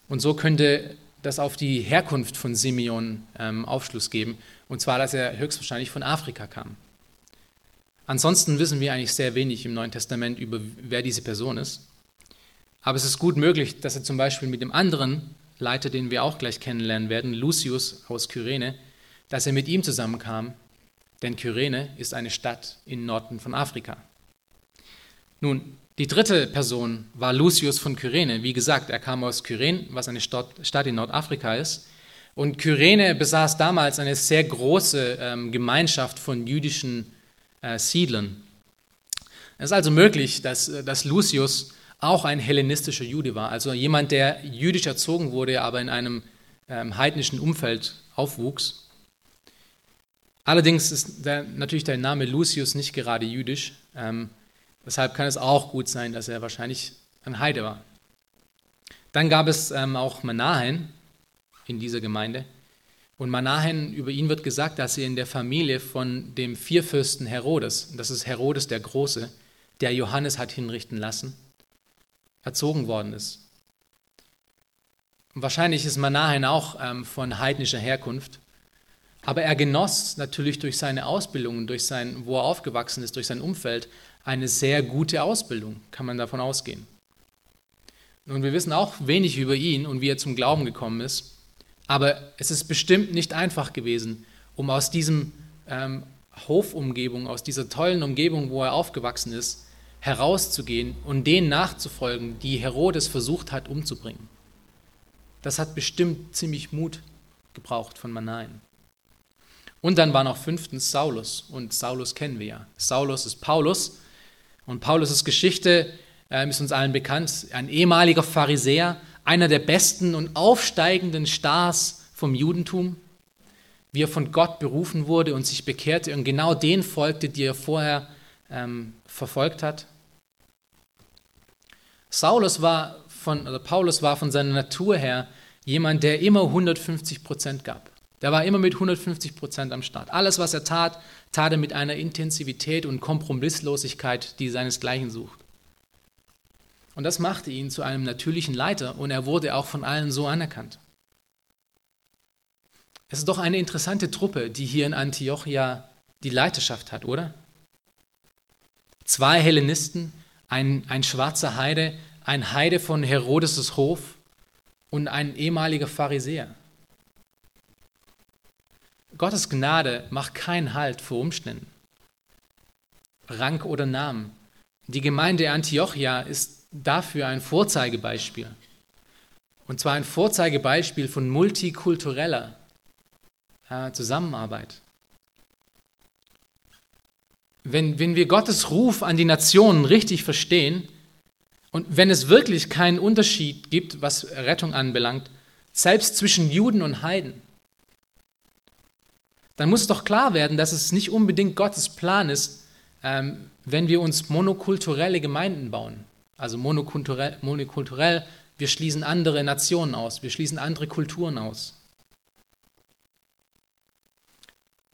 Und so könnte das auf die Herkunft von Simeon ähm, Aufschluss geben, und zwar, dass er höchstwahrscheinlich von Afrika kam. Ansonsten wissen wir eigentlich sehr wenig im Neuen Testament über, wer diese Person ist. Aber es ist gut möglich, dass er zum Beispiel mit dem anderen Leiter, den wir auch gleich kennenlernen werden, Lucius aus Kyrene, dass er mit ihm zusammenkam denn Kyrene ist eine Stadt im Norden von Afrika. Nun, die dritte Person war Lucius von Kyrene. Wie gesagt, er kam aus Kyrene, was eine Stadt in Nordafrika ist. Und Kyrene besaß damals eine sehr große ähm, Gemeinschaft von jüdischen äh, Siedlern. Es ist also möglich, dass, äh, dass Lucius auch ein hellenistischer Jude war, also jemand, der jüdisch erzogen wurde, aber in einem ähm, heidnischen Umfeld aufwuchs. Allerdings ist der, natürlich der Name Lucius nicht gerade jüdisch. Ähm, deshalb kann es auch gut sein, dass er wahrscheinlich ein Heide war. Dann gab es ähm, auch Manahen in dieser Gemeinde. Und Manahen, über ihn wird gesagt, dass er in der Familie von dem Vierfürsten Herodes, das ist Herodes der Große, der Johannes hat hinrichten lassen, erzogen worden ist. Und wahrscheinlich ist Manahen auch ähm, von heidnischer Herkunft. Aber er genoss natürlich durch seine Ausbildung, durch sein, wo er aufgewachsen ist, durch sein Umfeld, eine sehr gute Ausbildung, kann man davon ausgehen. Und wir wissen auch wenig über ihn und wie er zum Glauben gekommen ist. Aber es ist bestimmt nicht einfach gewesen, um aus diesem ähm, Hofumgebung, aus dieser tollen Umgebung, wo er aufgewachsen ist, herauszugehen und denen nachzufolgen, die Herodes versucht hat umzubringen. Das hat bestimmt ziemlich Mut gebraucht von Manaen. Und dann war noch fünftens Saulus. Und Saulus kennen wir ja. Saulus ist Paulus. Und Paulus' Geschichte äh, ist uns allen bekannt. Ein ehemaliger Pharisäer, einer der besten und aufsteigenden Stars vom Judentum, wie er von Gott berufen wurde und sich bekehrte und genau den folgte, die er vorher ähm, verfolgt hat. Saulus war von, oder Paulus war von seiner Natur her jemand, der immer 150 Prozent gab. Der war immer mit 150 Prozent am Start. Alles, was er tat, tat er mit einer Intensivität und Kompromisslosigkeit, die seinesgleichen sucht. Und das machte ihn zu einem natürlichen Leiter und er wurde auch von allen so anerkannt. Es ist doch eine interessante Truppe, die hier in Antiochia die Leiterschaft hat, oder? Zwei Hellenisten, ein, ein schwarzer Heide, ein Heide von Herodes' Hof und ein ehemaliger Pharisäer. Gottes Gnade macht keinen Halt vor Umständen. Rang oder Namen. Die Gemeinde Antiochia ist dafür ein Vorzeigebeispiel. Und zwar ein Vorzeigebeispiel von multikultureller äh, Zusammenarbeit. Wenn, wenn wir Gottes Ruf an die Nationen richtig verstehen und wenn es wirklich keinen Unterschied gibt, was Rettung anbelangt, selbst zwischen Juden und Heiden, dann muss doch klar werden, dass es nicht unbedingt Gottes Plan ist, ähm, wenn wir uns monokulturelle Gemeinden bauen. Also monokulturell, monokulturell, wir schließen andere Nationen aus, wir schließen andere Kulturen aus.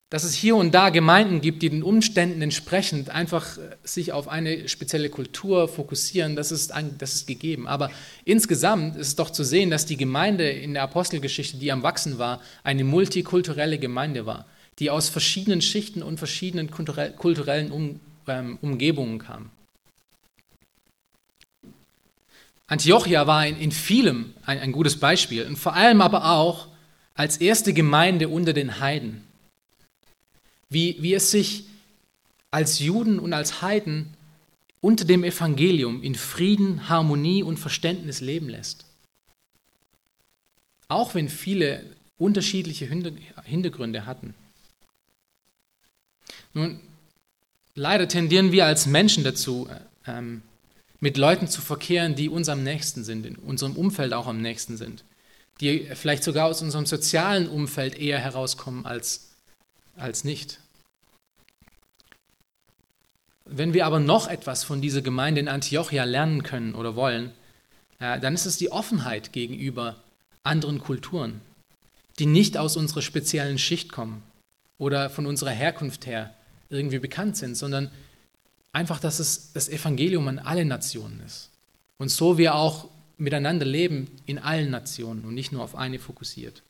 Dass es hier und da Gemeinden gibt, die den Umständen entsprechend einfach äh, sich auf eine spezielle Kultur fokussieren, das ist, das ist gegeben. Aber insgesamt ist es doch zu sehen, dass die Gemeinde in der Apostelgeschichte, die am Wachsen war, eine multikulturelle Gemeinde war die aus verschiedenen Schichten und verschiedenen kulturellen ähm, Umgebungen kam. Antiochia war in, in vielem ein, ein gutes Beispiel und vor allem aber auch als erste Gemeinde unter den Heiden. Wie, wie es sich als Juden und als Heiden unter dem Evangelium in Frieden, Harmonie und Verständnis leben lässt. Auch wenn viele unterschiedliche Hintergründe hatten. Nun, leider tendieren wir als Menschen dazu, ähm, mit Leuten zu verkehren, die uns am nächsten sind, in unserem Umfeld auch am nächsten sind, die vielleicht sogar aus unserem sozialen Umfeld eher herauskommen als, als nicht. Wenn wir aber noch etwas von dieser Gemeinde in Antiochia lernen können oder wollen, äh, dann ist es die Offenheit gegenüber anderen Kulturen, die nicht aus unserer speziellen Schicht kommen oder von unserer Herkunft her irgendwie bekannt sind, sondern einfach, dass es das Evangelium an alle Nationen ist. Und so wir auch miteinander leben in allen Nationen und nicht nur auf eine fokussiert.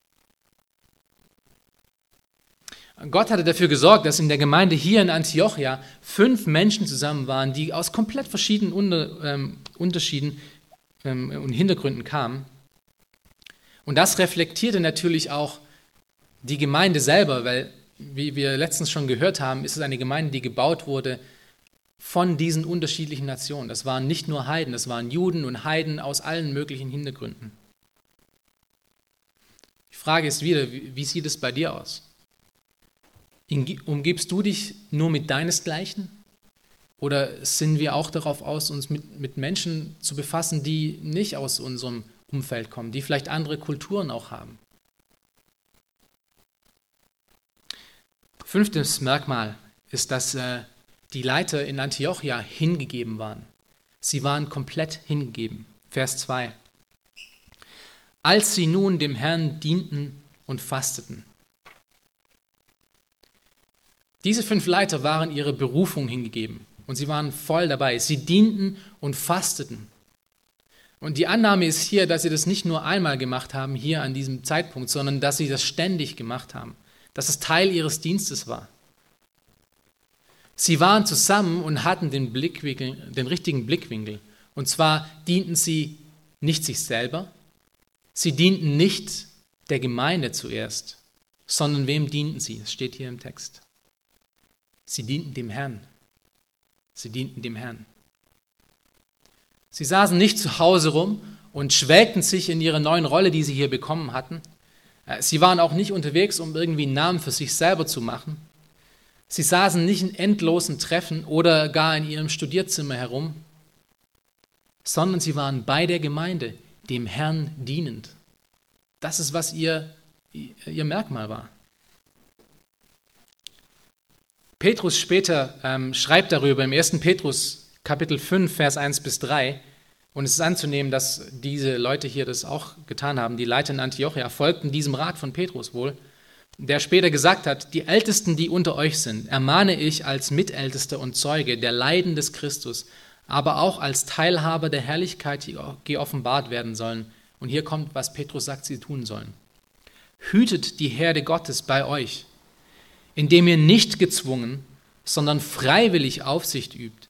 Gott hatte dafür gesorgt, dass in der Gemeinde hier in Antiochia fünf Menschen zusammen waren, die aus komplett verschiedenen Unter, ähm, Unterschieden ähm, und Hintergründen kamen. Und das reflektierte natürlich auch die Gemeinde selber, weil wie wir letztens schon gehört haben, ist es eine Gemeinde, die gebaut wurde von diesen unterschiedlichen Nationen. Das waren nicht nur Heiden, das waren Juden und Heiden aus allen möglichen Hintergründen. Die Frage ist wieder, wie sieht es bei dir aus? Umgibst du dich nur mit deinesgleichen? Oder sind wir auch darauf aus, uns mit, mit Menschen zu befassen, die nicht aus unserem Umfeld kommen, die vielleicht andere Kulturen auch haben? Fünftes Merkmal ist, dass äh, die Leiter in Antiochia hingegeben waren. Sie waren komplett hingegeben. Vers 2. Als sie nun dem Herrn dienten und fasteten. Diese fünf Leiter waren ihre Berufung hingegeben und sie waren voll dabei. Sie dienten und fasteten. Und die Annahme ist hier, dass sie das nicht nur einmal gemacht haben, hier an diesem Zeitpunkt, sondern dass sie das ständig gemacht haben dass es Teil ihres Dienstes war. Sie waren zusammen und hatten den, Blickwinkel, den richtigen Blickwinkel. Und zwar dienten sie nicht sich selber, sie dienten nicht der Gemeinde zuerst, sondern wem dienten sie? Es steht hier im Text. Sie dienten dem Herrn. Sie dienten dem Herrn. Sie saßen nicht zu Hause rum und schwelgten sich in ihre neuen Rolle, die sie hier bekommen hatten, sie waren auch nicht unterwegs, um irgendwie einen Namen für sich selber zu machen. Sie saßen nicht in endlosen Treffen oder gar in ihrem Studierzimmer herum, sondern sie waren bei der Gemeinde, dem Herrn dienend. Das ist, was ihr, ihr Merkmal war. Petrus später ähm, schreibt darüber im 1. Petrus Kapitel 5, Vers 1 bis 3, und es ist anzunehmen, dass diese Leute hier das auch getan haben. Die Leiter in Antiochia folgten diesem Rat von Petrus wohl, der später gesagt hat, die Ältesten, die unter euch sind, ermahne ich als Mitältester und Zeuge der Leiden des Christus, aber auch als Teilhaber der Herrlichkeit, die geoffenbart werden sollen. Und hier kommt, was Petrus sagt, sie tun sollen. Hütet die Herde Gottes bei euch, indem ihr nicht gezwungen, sondern freiwillig Aufsicht übt,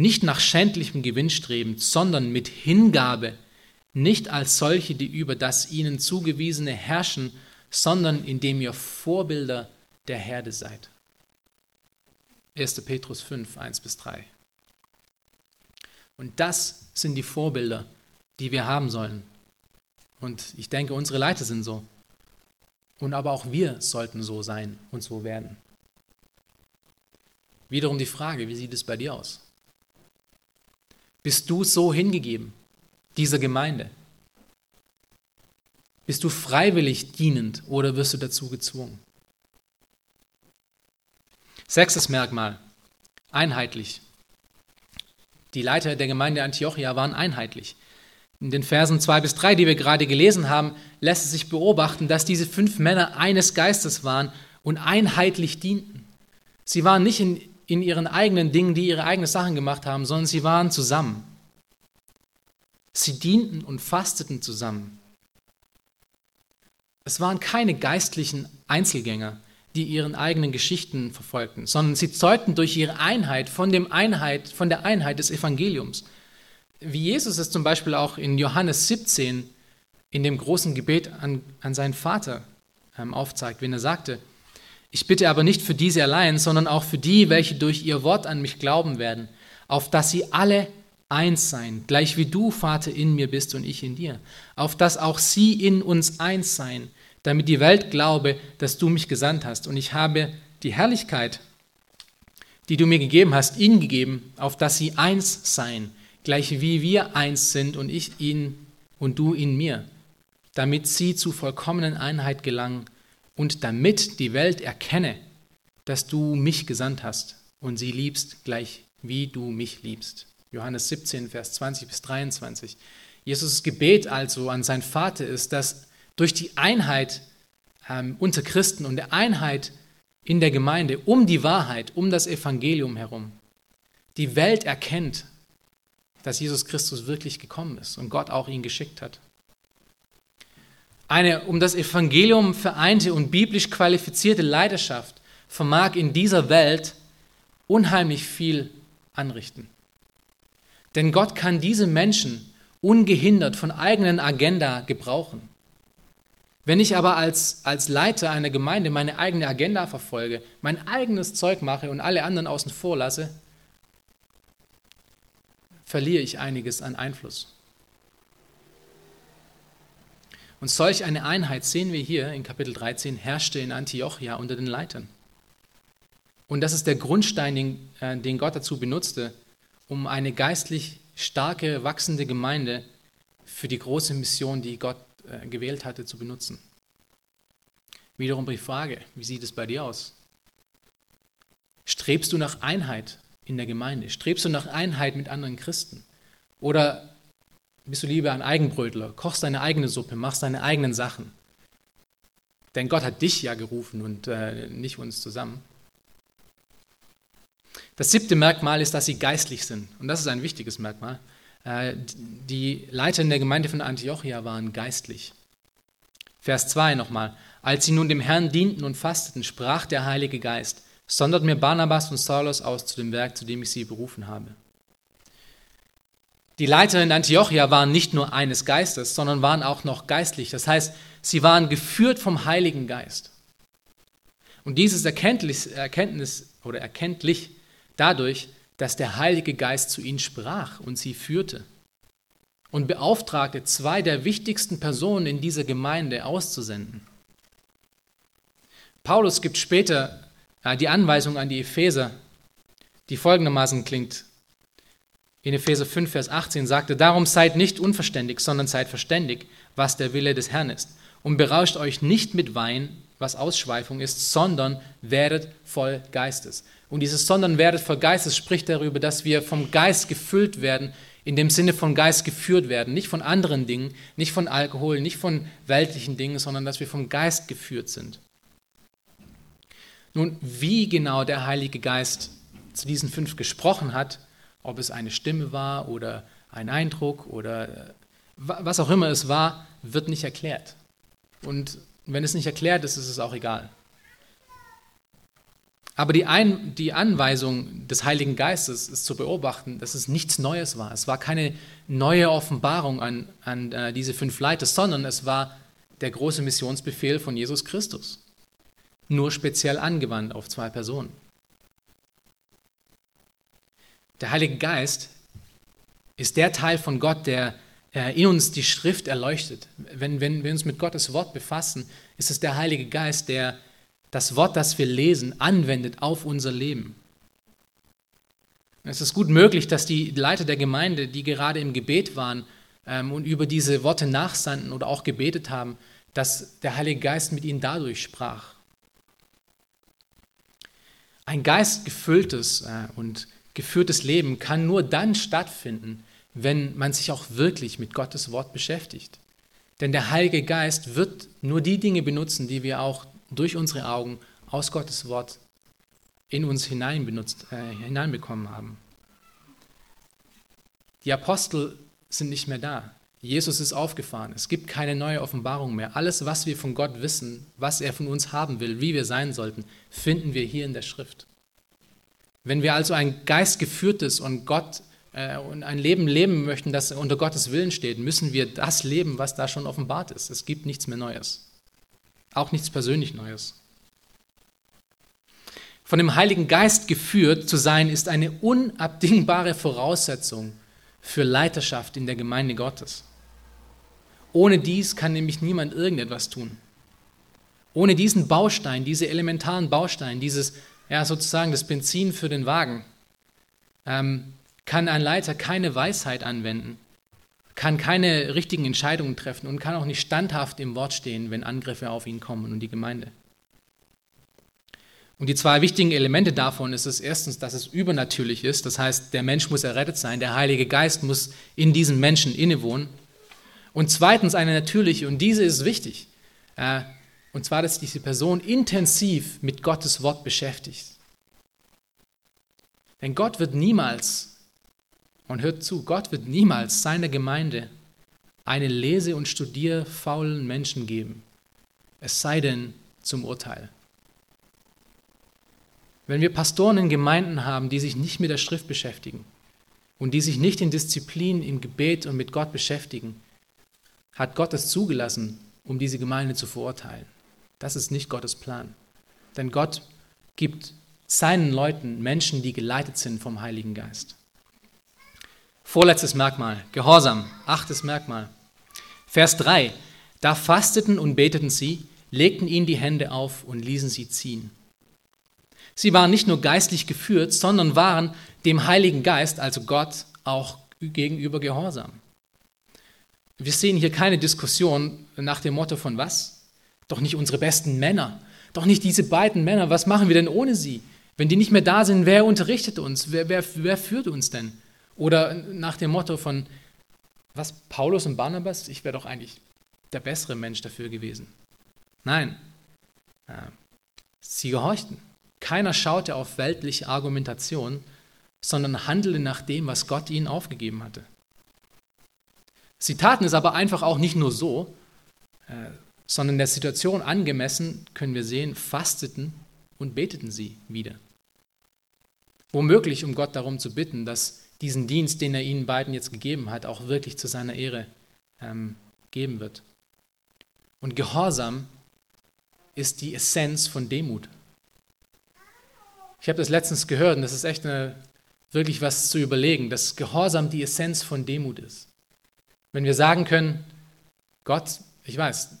nicht nach schändlichem Gewinn strebend, sondern mit Hingabe, nicht als solche, die über das ihnen zugewiesene herrschen, sondern indem ihr Vorbilder der Herde seid. 1. Petrus 5, 1 bis 3. Und das sind die Vorbilder, die wir haben sollen. Und ich denke, unsere Leiter sind so. Und aber auch wir sollten so sein und so werden. Wiederum die Frage, wie sieht es bei dir aus? Bist du so hingegeben, dieser Gemeinde? Bist du freiwillig dienend oder wirst du dazu gezwungen? Sechstes Merkmal, einheitlich. Die Leiter der Gemeinde Antiochia waren einheitlich. In den Versen 2 bis 3, die wir gerade gelesen haben, lässt es sich beobachten, dass diese fünf Männer eines Geistes waren und einheitlich dienten. Sie waren nicht in, in ihren eigenen Dingen, die ihre eigenen Sachen gemacht haben, sondern sie waren zusammen. Sie dienten und fasteten zusammen. Es waren keine geistlichen Einzelgänger, die ihren eigenen Geschichten verfolgten, sondern sie zeugten durch ihre Einheit von, dem Einheit von der Einheit des Evangeliums. Wie Jesus es zum Beispiel auch in Johannes 17 in dem großen Gebet an, an seinen Vater ähm, aufzeigt, wenn er sagte, ich bitte aber nicht für diese allein, sondern auch für die, welche durch ihr Wort an mich glauben werden, auf dass sie alle eins seien, gleich wie du, Vater, in mir bist und ich in dir, auf dass auch sie in uns eins seien, damit die Welt glaube, dass du mich gesandt hast. Und ich habe die Herrlichkeit, die du mir gegeben hast, ihnen gegeben, auf dass sie eins seien, gleich wie wir eins sind und ich ihn und du in mir, damit sie zu vollkommenen Einheit gelangen und damit die Welt erkenne, dass du mich gesandt hast und sie liebst, gleich wie du mich liebst. Johannes 17, Vers 20 bis 23. Jesus' Gebet also an sein Vater ist, dass durch die Einheit ähm, unter Christen und der Einheit in der Gemeinde um die Wahrheit, um das Evangelium herum, die Welt erkennt, dass Jesus Christus wirklich gekommen ist und Gott auch ihn geschickt hat. Eine um das Evangelium vereinte und biblisch qualifizierte Leidenschaft vermag in dieser Welt unheimlich viel anrichten. Denn Gott kann diese Menschen ungehindert von eigenen Agenda gebrauchen. Wenn ich aber als, als Leiter einer Gemeinde meine eigene Agenda verfolge, mein eigenes Zeug mache und alle anderen außen vor lasse, verliere ich einiges an Einfluss. Und solch eine Einheit sehen wir hier in Kapitel 13, herrschte in Antiochia unter den Leitern. Und das ist der Grundstein, den, äh, den Gott dazu benutzte, um eine geistlich starke, wachsende Gemeinde für die große Mission, die Gott äh, gewählt hatte, zu benutzen. Wiederum die Frage, wie sieht es bei dir aus? Strebst du nach Einheit in der Gemeinde? Strebst du nach Einheit mit anderen Christen? Oder bist du lieber ein Eigenbrötler, kochst deine eigene Suppe, machst deine eigenen Sachen? Denn Gott hat dich ja gerufen und äh, nicht uns zusammen. Das siebte Merkmal ist, dass sie geistlich sind. Und das ist ein wichtiges Merkmal. Äh, die Leiter in der Gemeinde von Antiochia waren geistlich. Vers 2 nochmal. Als sie nun dem Herrn dienten und fasteten, sprach der Heilige Geist, sondert mir Barnabas und Saulus aus zu dem Werk, zu dem ich sie berufen habe. Die Leiter in Antiochia waren nicht nur eines Geistes, sondern waren auch noch geistlich. Das heißt, sie waren geführt vom Heiligen Geist. Und dieses Erkenntnis, Erkenntnis oder erkenntlich dadurch, dass der Heilige Geist zu ihnen sprach und sie führte und beauftragte, zwei der wichtigsten Personen in dieser Gemeinde auszusenden. Paulus gibt später äh, die Anweisung an die Epheser, die folgendermaßen klingt. In Epheser 5, Vers 18 sagte, darum seid nicht unverständig, sondern seid verständig, was der Wille des Herrn ist. Und berauscht euch nicht mit Wein, was Ausschweifung ist, sondern werdet voll Geistes. Und dieses sondern werdet voll Geistes spricht darüber, dass wir vom Geist gefüllt werden, in dem Sinne von Geist geführt werden, nicht von anderen Dingen, nicht von Alkohol, nicht von weltlichen Dingen, sondern dass wir vom Geist geführt sind. Nun, wie genau der Heilige Geist zu diesen fünf gesprochen hat Ob es eine Stimme war oder ein Eindruck oder äh, was auch immer es war, wird nicht erklärt. Und wenn es nicht erklärt ist, ist es auch egal. Aber die, Ein die Anweisung des Heiligen Geistes ist zu beobachten, dass es nichts Neues war. Es war keine neue Offenbarung an, an äh, diese fünf Leiter, sondern es war der große Missionsbefehl von Jesus Christus. Nur speziell angewandt auf zwei Personen. Der Heilige Geist ist der Teil von Gott, der äh, in uns die Schrift erleuchtet. Wenn, wenn wir uns mit Gottes Wort befassen, ist es der Heilige Geist, der das Wort, das wir lesen, anwendet auf unser Leben. Es ist gut möglich, dass die Leiter der Gemeinde, die gerade im Gebet waren ähm, und über diese Worte nachsandten oder auch gebetet haben, dass der Heilige Geist mit ihnen dadurch sprach. Ein geistgefülltes äh, und geführtes Leben kann nur dann stattfinden, wenn man sich auch wirklich mit Gottes Wort beschäftigt. Denn der Heilige Geist wird nur die Dinge benutzen, die wir auch durch unsere Augen aus Gottes Wort in uns hinein benutzt, äh, hineinbekommen haben. Die Apostel sind nicht mehr da. Jesus ist aufgefahren. Es gibt keine neue Offenbarung mehr. Alles, was wir von Gott wissen, was er von uns haben will, wie wir sein sollten, finden wir hier in der Schrift. Wenn wir also ein geistgeführtes und Gott äh, und ein Leben leben möchten, das unter Gottes Willen steht, müssen wir das leben, was da schon offenbart ist. Es gibt nichts mehr Neues. Auch nichts persönlich Neues. Von dem Heiligen Geist geführt zu sein, ist eine unabdingbare Voraussetzung für Leiterschaft in der Gemeinde Gottes. Ohne dies kann nämlich niemand irgendetwas tun. Ohne diesen Baustein, diese elementaren Bausteine, dieses, ja, sozusagen das Benzin für den Wagen, ähm, kann ein Leiter keine Weisheit anwenden, kann keine richtigen Entscheidungen treffen und kann auch nicht standhaft im Wort stehen, wenn Angriffe auf ihn kommen und die Gemeinde. Und die zwei wichtigen Elemente davon ist es erstens, dass es übernatürlich ist, das heißt, der Mensch muss errettet sein, der Heilige Geist muss in diesem Menschen innewohnen. Und zweitens eine natürliche, und diese ist wichtig, äh, und zwar, dass diese Person intensiv mit Gottes Wort beschäftigt. Denn Gott wird niemals und hört zu, Gott wird niemals seiner Gemeinde einen lese- und studierfaulen Menschen geben, es sei denn zum Urteil. Wenn wir Pastoren in Gemeinden haben, die sich nicht mit der Schrift beschäftigen und die sich nicht in Disziplin, im Gebet und mit Gott beschäftigen, hat Gott es zugelassen, um diese Gemeinde zu verurteilen. Das ist nicht Gottes Plan. Denn Gott gibt seinen Leuten Menschen, die geleitet sind vom Heiligen Geist. Vorletztes Merkmal, Gehorsam, achtes Merkmal. Vers 3, da fasteten und beteten sie, legten ihnen die Hände auf und ließen sie ziehen. Sie waren nicht nur geistlich geführt, sondern waren dem Heiligen Geist, also Gott, auch gegenüber gehorsam. Wir sehen hier keine Diskussion nach dem Motto von was? Doch nicht unsere besten Männer, doch nicht diese beiden Männer, was machen wir denn ohne sie? Wenn die nicht mehr da sind, wer unterrichtet uns? Wer, wer, wer führt uns denn? Oder nach dem Motto von, was, Paulus und Barnabas, ich wäre doch eigentlich der bessere Mensch dafür gewesen. Nein, sie gehorchten. Keiner schaute auf weltliche Argumentation, sondern handelte nach dem, was Gott ihnen aufgegeben hatte. Sie taten es aber einfach auch nicht nur so, äh, sondern der Situation angemessen können wir sehen, fasteten und beteten sie wieder. Womöglich, um Gott darum zu bitten, dass diesen Dienst, den er ihnen beiden jetzt gegeben hat, auch wirklich zu seiner Ehre ähm, geben wird. Und Gehorsam ist die Essenz von Demut. Ich habe das letztens gehört und das ist echt eine, wirklich was zu überlegen, dass Gehorsam die Essenz von Demut ist. Wenn wir sagen können, Gott, ich weiß,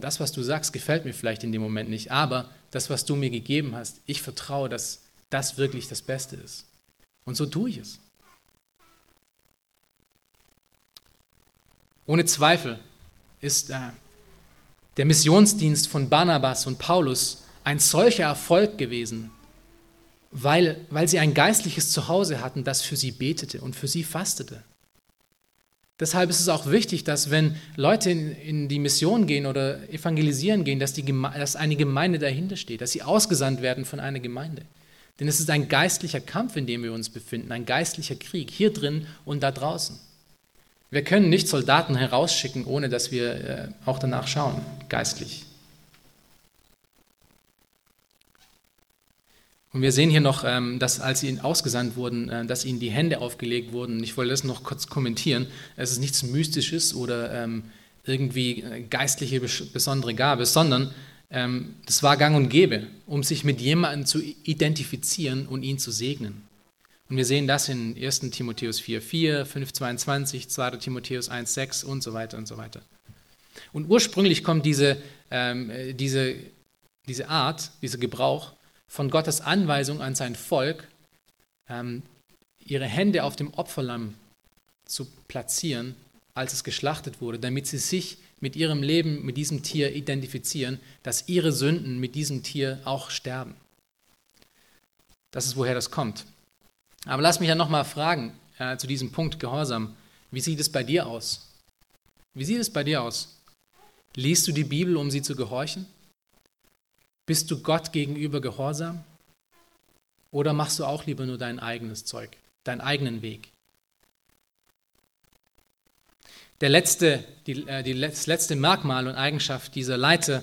das, was du sagst, gefällt mir vielleicht in dem Moment nicht, aber das, was du mir gegeben hast, ich vertraue, dass das wirklich das Beste ist. Und so tue ich es. Ohne Zweifel ist äh, der Missionsdienst von Barnabas und Paulus ein solcher Erfolg gewesen, weil, weil sie ein geistliches Zuhause hatten, das für sie betete und für sie fastete. Deshalb ist es auch wichtig, dass wenn Leute in, in die Mission gehen oder evangelisieren gehen, dass, die, dass eine Gemeinde dahinter steht, dass sie ausgesandt werden von einer Gemeinde. Denn es ist ein geistlicher Kampf, in dem wir uns befinden, ein geistlicher Krieg, hier drin und da draußen. Wir können nicht Soldaten herausschicken, ohne dass wir äh, auch danach schauen, geistlich. Und wir sehen hier noch, ähm, dass als sie ausgesandt wurden, äh, dass ihnen die Hände aufgelegt wurden. Ich wollte das noch kurz kommentieren. Es ist nichts Mystisches oder ähm, irgendwie äh, geistliche besondere Gabe, sondern ähm, das war gang und gäbe, um sich mit jemandem zu identifizieren und ihn zu segnen. Und wir sehen das in 1. Timotheus 4,4, 5,22, 2. Timotheus 1,6 und so weiter und so weiter. Und ursprünglich kommt diese, ähm, diese, diese Art, dieser Gebrauch von Gottes Anweisung an sein Volk, ähm, ihre Hände auf dem Opferlamm zu platzieren, als es geschlachtet wurde, damit sie sich mit ihrem Leben mit diesem Tier identifizieren, dass ihre Sünden mit diesem Tier auch sterben. Das ist, woher das kommt. Aber lass mich ja nochmal fragen äh, zu diesem Punkt Gehorsam. Wie sieht es bei dir aus? Wie sieht es bei dir aus? Liest du die Bibel, um sie zu gehorchen? Bist du Gott gegenüber gehorsam? Oder machst du auch lieber nur dein eigenes Zeug, deinen eigenen Weg? Der letzte, die, äh, die, das letzte Merkmal und Eigenschaft dieser Leiter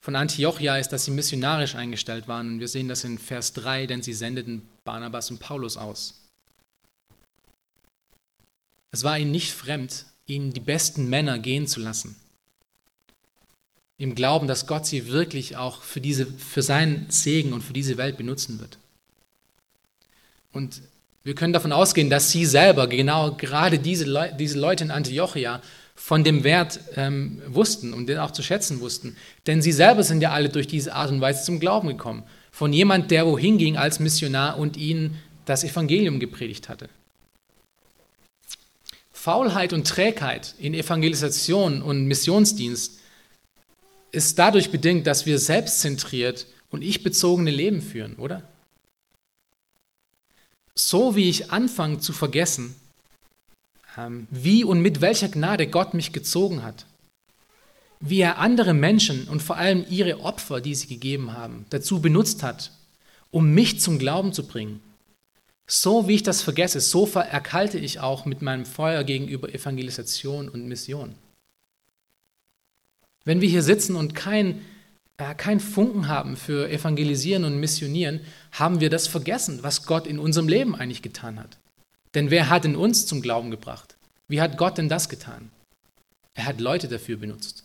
von Antiochia ist, dass sie missionarisch eingestellt waren. Und wir sehen das in Vers 3, denn sie sendeten Barnabas und Paulus aus. Es war ihnen nicht fremd, ihnen die besten Männer gehen zu lassen im Glauben, dass Gott sie wirklich auch für, diese, für seinen Segen und für diese Welt benutzen wird. Und wir können davon ausgehen, dass sie selber, genau gerade diese, Leu diese Leute in Antiochia, von dem Wert ähm, wussten und den auch zu schätzen wussten. Denn sie selber sind ja alle durch diese Art und Weise zum Glauben gekommen. Von jemand, der wohin ging als Missionar und ihnen das Evangelium gepredigt hatte. Faulheit und Trägheit in Evangelisation und Missionsdienst ist dadurch bedingt, dass wir selbstzentriert und ich-bezogene Leben führen, oder? So wie ich anfange zu vergessen, ähm, wie und mit welcher Gnade Gott mich gezogen hat, wie er andere Menschen und vor allem ihre Opfer, die sie gegeben haben, dazu benutzt hat, um mich zum Glauben zu bringen. So wie ich das vergesse, so erkalte ich auch mit meinem Feuer gegenüber Evangelisation und Mission. Wenn wir hier sitzen und kein, äh, kein Funken haben für Evangelisieren und Missionieren, haben wir das vergessen, was Gott in unserem Leben eigentlich getan hat. Denn wer hat in uns zum Glauben gebracht? Wie hat Gott denn das getan? Er hat Leute dafür benutzt.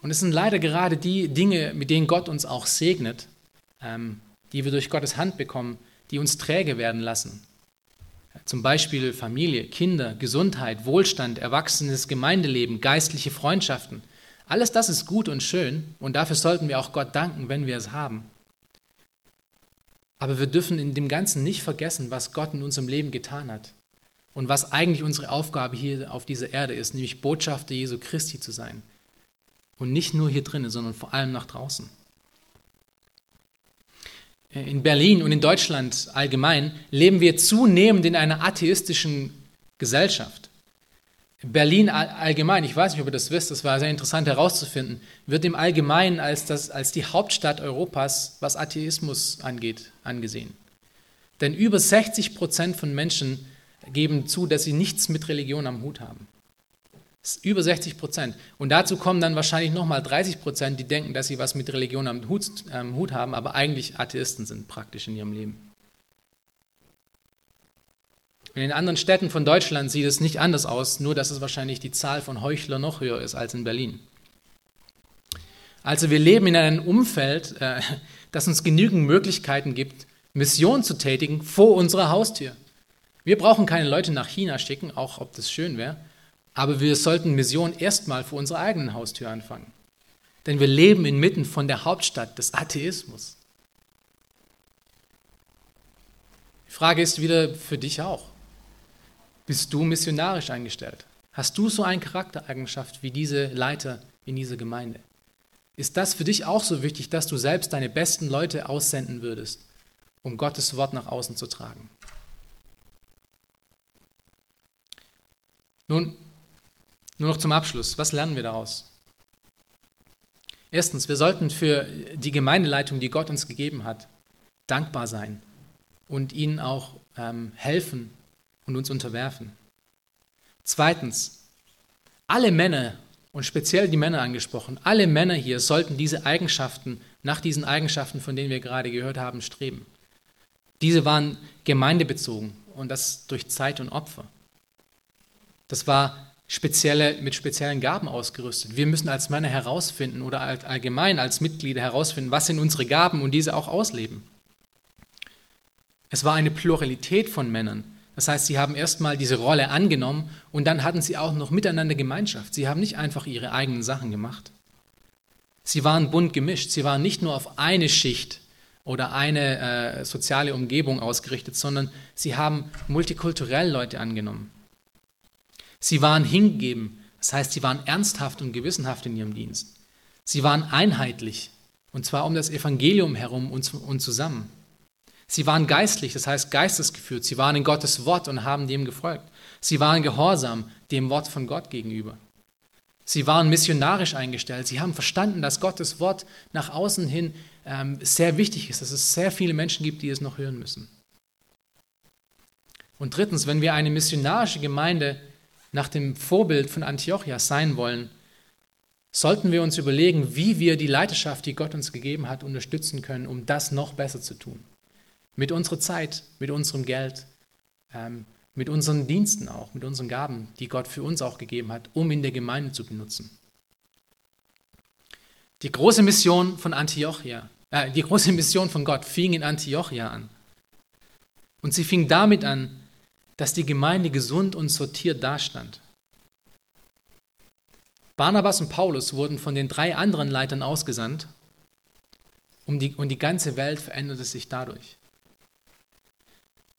Und es sind leider gerade die Dinge, mit denen Gott uns auch segnet, ähm, die wir durch Gottes Hand bekommen, die uns träge werden lassen. Zum Beispiel Familie, Kinder, Gesundheit, Wohlstand, erwachsenes Gemeindeleben, geistliche Freundschaften. Alles das ist gut und schön und dafür sollten wir auch Gott danken, wenn wir es haben. Aber wir dürfen in dem Ganzen nicht vergessen, was Gott in unserem Leben getan hat und was eigentlich unsere Aufgabe hier auf dieser Erde ist, nämlich Botschafter Jesu Christi zu sein. Und nicht nur hier drinnen, sondern vor allem nach draußen. In Berlin und in Deutschland allgemein leben wir zunehmend in einer atheistischen Gesellschaft. Berlin allgemein, ich weiß nicht, ob ihr das wisst, das war sehr interessant herauszufinden, wird im Allgemeinen als, das, als die Hauptstadt Europas, was Atheismus angeht, angesehen. Denn über 60 Prozent von Menschen geben zu, dass sie nichts mit Religion am Hut haben. Über 60 Prozent. Und dazu kommen dann wahrscheinlich nochmal 30 Prozent, die denken, dass sie was mit Religion am Hut, ähm, Hut haben, aber eigentlich Atheisten sind praktisch in ihrem Leben. In den anderen Städten von Deutschland sieht es nicht anders aus, nur dass es wahrscheinlich die Zahl von Heuchlern noch höher ist als in Berlin. Also wir leben in einem Umfeld, äh, das uns genügend Möglichkeiten gibt, Mission zu tätigen vor unserer Haustür. Wir brauchen keine Leute nach China schicken, auch ob das schön wäre, aber wir sollten Mission erstmal vor unserer eigenen Haustür anfangen. Denn wir leben inmitten von der Hauptstadt des Atheismus. Die Frage ist wieder für dich auch. Bist du missionarisch eingestellt? Hast du so eine Charaktereigenschaft wie diese Leiter in dieser Gemeinde? Ist das für dich auch so wichtig, dass du selbst deine besten Leute aussenden würdest, um Gottes Wort nach außen zu tragen? Nun, nur noch zum Abschluss, was lernen wir daraus? Erstens, wir sollten für die Gemeindeleitung, die Gott uns gegeben hat, dankbar sein und ihnen auch ähm, helfen und uns unterwerfen. Zweitens, alle Männer und speziell die Männer angesprochen, alle Männer hier sollten diese Eigenschaften, nach diesen Eigenschaften, von denen wir gerade gehört haben, streben. Diese waren gemeindebezogen und das durch Zeit und Opfer. Das war spezielle, mit speziellen Gaben ausgerüstet. Wir müssen als Männer herausfinden oder allgemein als Mitglieder herausfinden, was sind unsere Gaben und diese auch ausleben. Es war eine Pluralität von Männern. Das heißt, sie haben erstmal diese Rolle angenommen und dann hatten sie auch noch miteinander Gemeinschaft. Sie haben nicht einfach ihre eigenen Sachen gemacht. Sie waren bunt gemischt. Sie waren nicht nur auf eine Schicht oder eine äh, soziale Umgebung ausgerichtet, sondern sie haben multikulturell Leute angenommen. Sie waren hingegeben, das heißt, sie waren ernsthaft und gewissenhaft in ihrem Dienst. Sie waren einheitlich, und zwar um das Evangelium herum und, zusammen. Sie waren geistlich, das heißt geistesgeführt. Sie waren in Gottes Wort und haben dem gefolgt. Sie waren gehorsam dem Wort von Gott gegenüber. Sie waren missionarisch eingestellt. Sie haben verstanden, dass Gottes Wort nach außen hin ähm, sehr wichtig ist, dass es sehr viele Menschen gibt, die es noch hören müssen. Und drittens, wenn wir eine missionarische Gemeinde nach dem Vorbild von Antiochia sein wollen, sollten wir uns überlegen, wie wir die Leiterschaft, die Gott uns gegeben hat, unterstützen können, um das noch besser zu tun. Mit unserer Zeit, mit unserem Geld, ähm, mit unseren Diensten auch, mit unseren Gaben, die Gott für uns auch gegeben hat, um in der Gemeinde zu benutzen. Die große Mission von Antiochia, äh, die große Mission von Gott fing in Antiochia an. Und sie fing damit an, dass die Gemeinde gesund und sortiert dastand. Barnabas und Paulus wurden von den drei anderen Leitern ausgesandt um die, und die ganze Welt veränderte sich dadurch.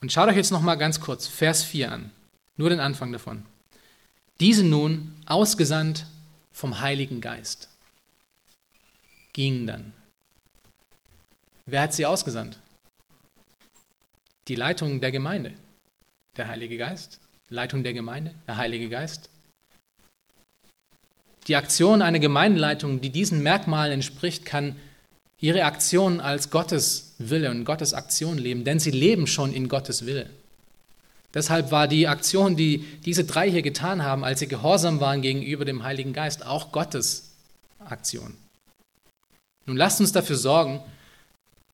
Und schaut euch jetzt noch mal ganz kurz Vers 4 an, nur den Anfang davon. Diese nun, ausgesandt vom Heiligen Geist, gingen dann. Wer hat sie ausgesandt? Die Leitung der Gemeinde der Heilige Geist. Leitung der Gemeinde, der Heilige Geist. Die Aktion einer Gemeindeleitung, die diesen Merkmalen entspricht, kann ihre Aktion als Gottes Wille und Gottes Aktion leben, denn sie leben schon in Gottes Wille. Deshalb war die Aktion, die diese drei hier getan haben, als sie gehorsam waren gegenüber dem Heiligen Geist, auch Gottes Aktion. Nun lasst uns dafür sorgen,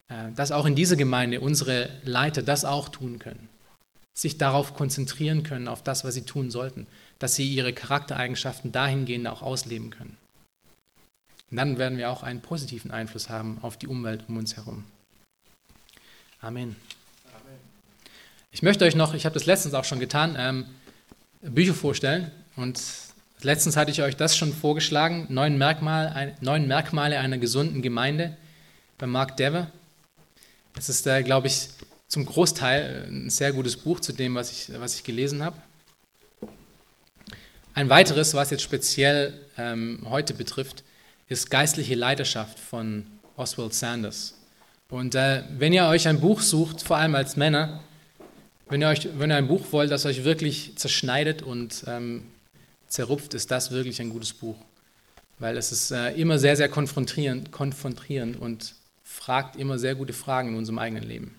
äh, dass auch in dieser Gemeinde unsere Leiter das auch tun können sich darauf konzentrieren können, auf das, was sie tun sollten, dass sie ihre Charaktereigenschaften dahingehend auch ausleben können. Und dann werden wir auch einen positiven Einfluss haben auf die Umwelt um uns herum. Amen. Ich möchte euch noch, ich habe das letztens auch schon getan, ähm, Bücher vorstellen. Und letztens hatte ich euch das schon vorgeschlagen, neun, Merkmal, ein, neun Merkmale einer gesunden Gemeinde bei Mark Dever. Das ist, äh, glaube ich, zum Großteil ein sehr gutes Buch zu dem, was ich, was ich gelesen habe. Ein weiteres, was jetzt speziell ähm, heute betrifft, ist Geistliche Leidenschaft von Oswald Sanders. Und äh, wenn ihr euch ein Buch sucht, vor allem als Männer, wenn ihr, euch, wenn ihr ein Buch wollt, das euch wirklich zerschneidet und ähm, zerrupft, ist das wirklich ein gutes Buch. Weil es ist äh, immer sehr, sehr konfrontierend, konfrontierend und fragt immer sehr gute Fragen in unserem eigenen Leben.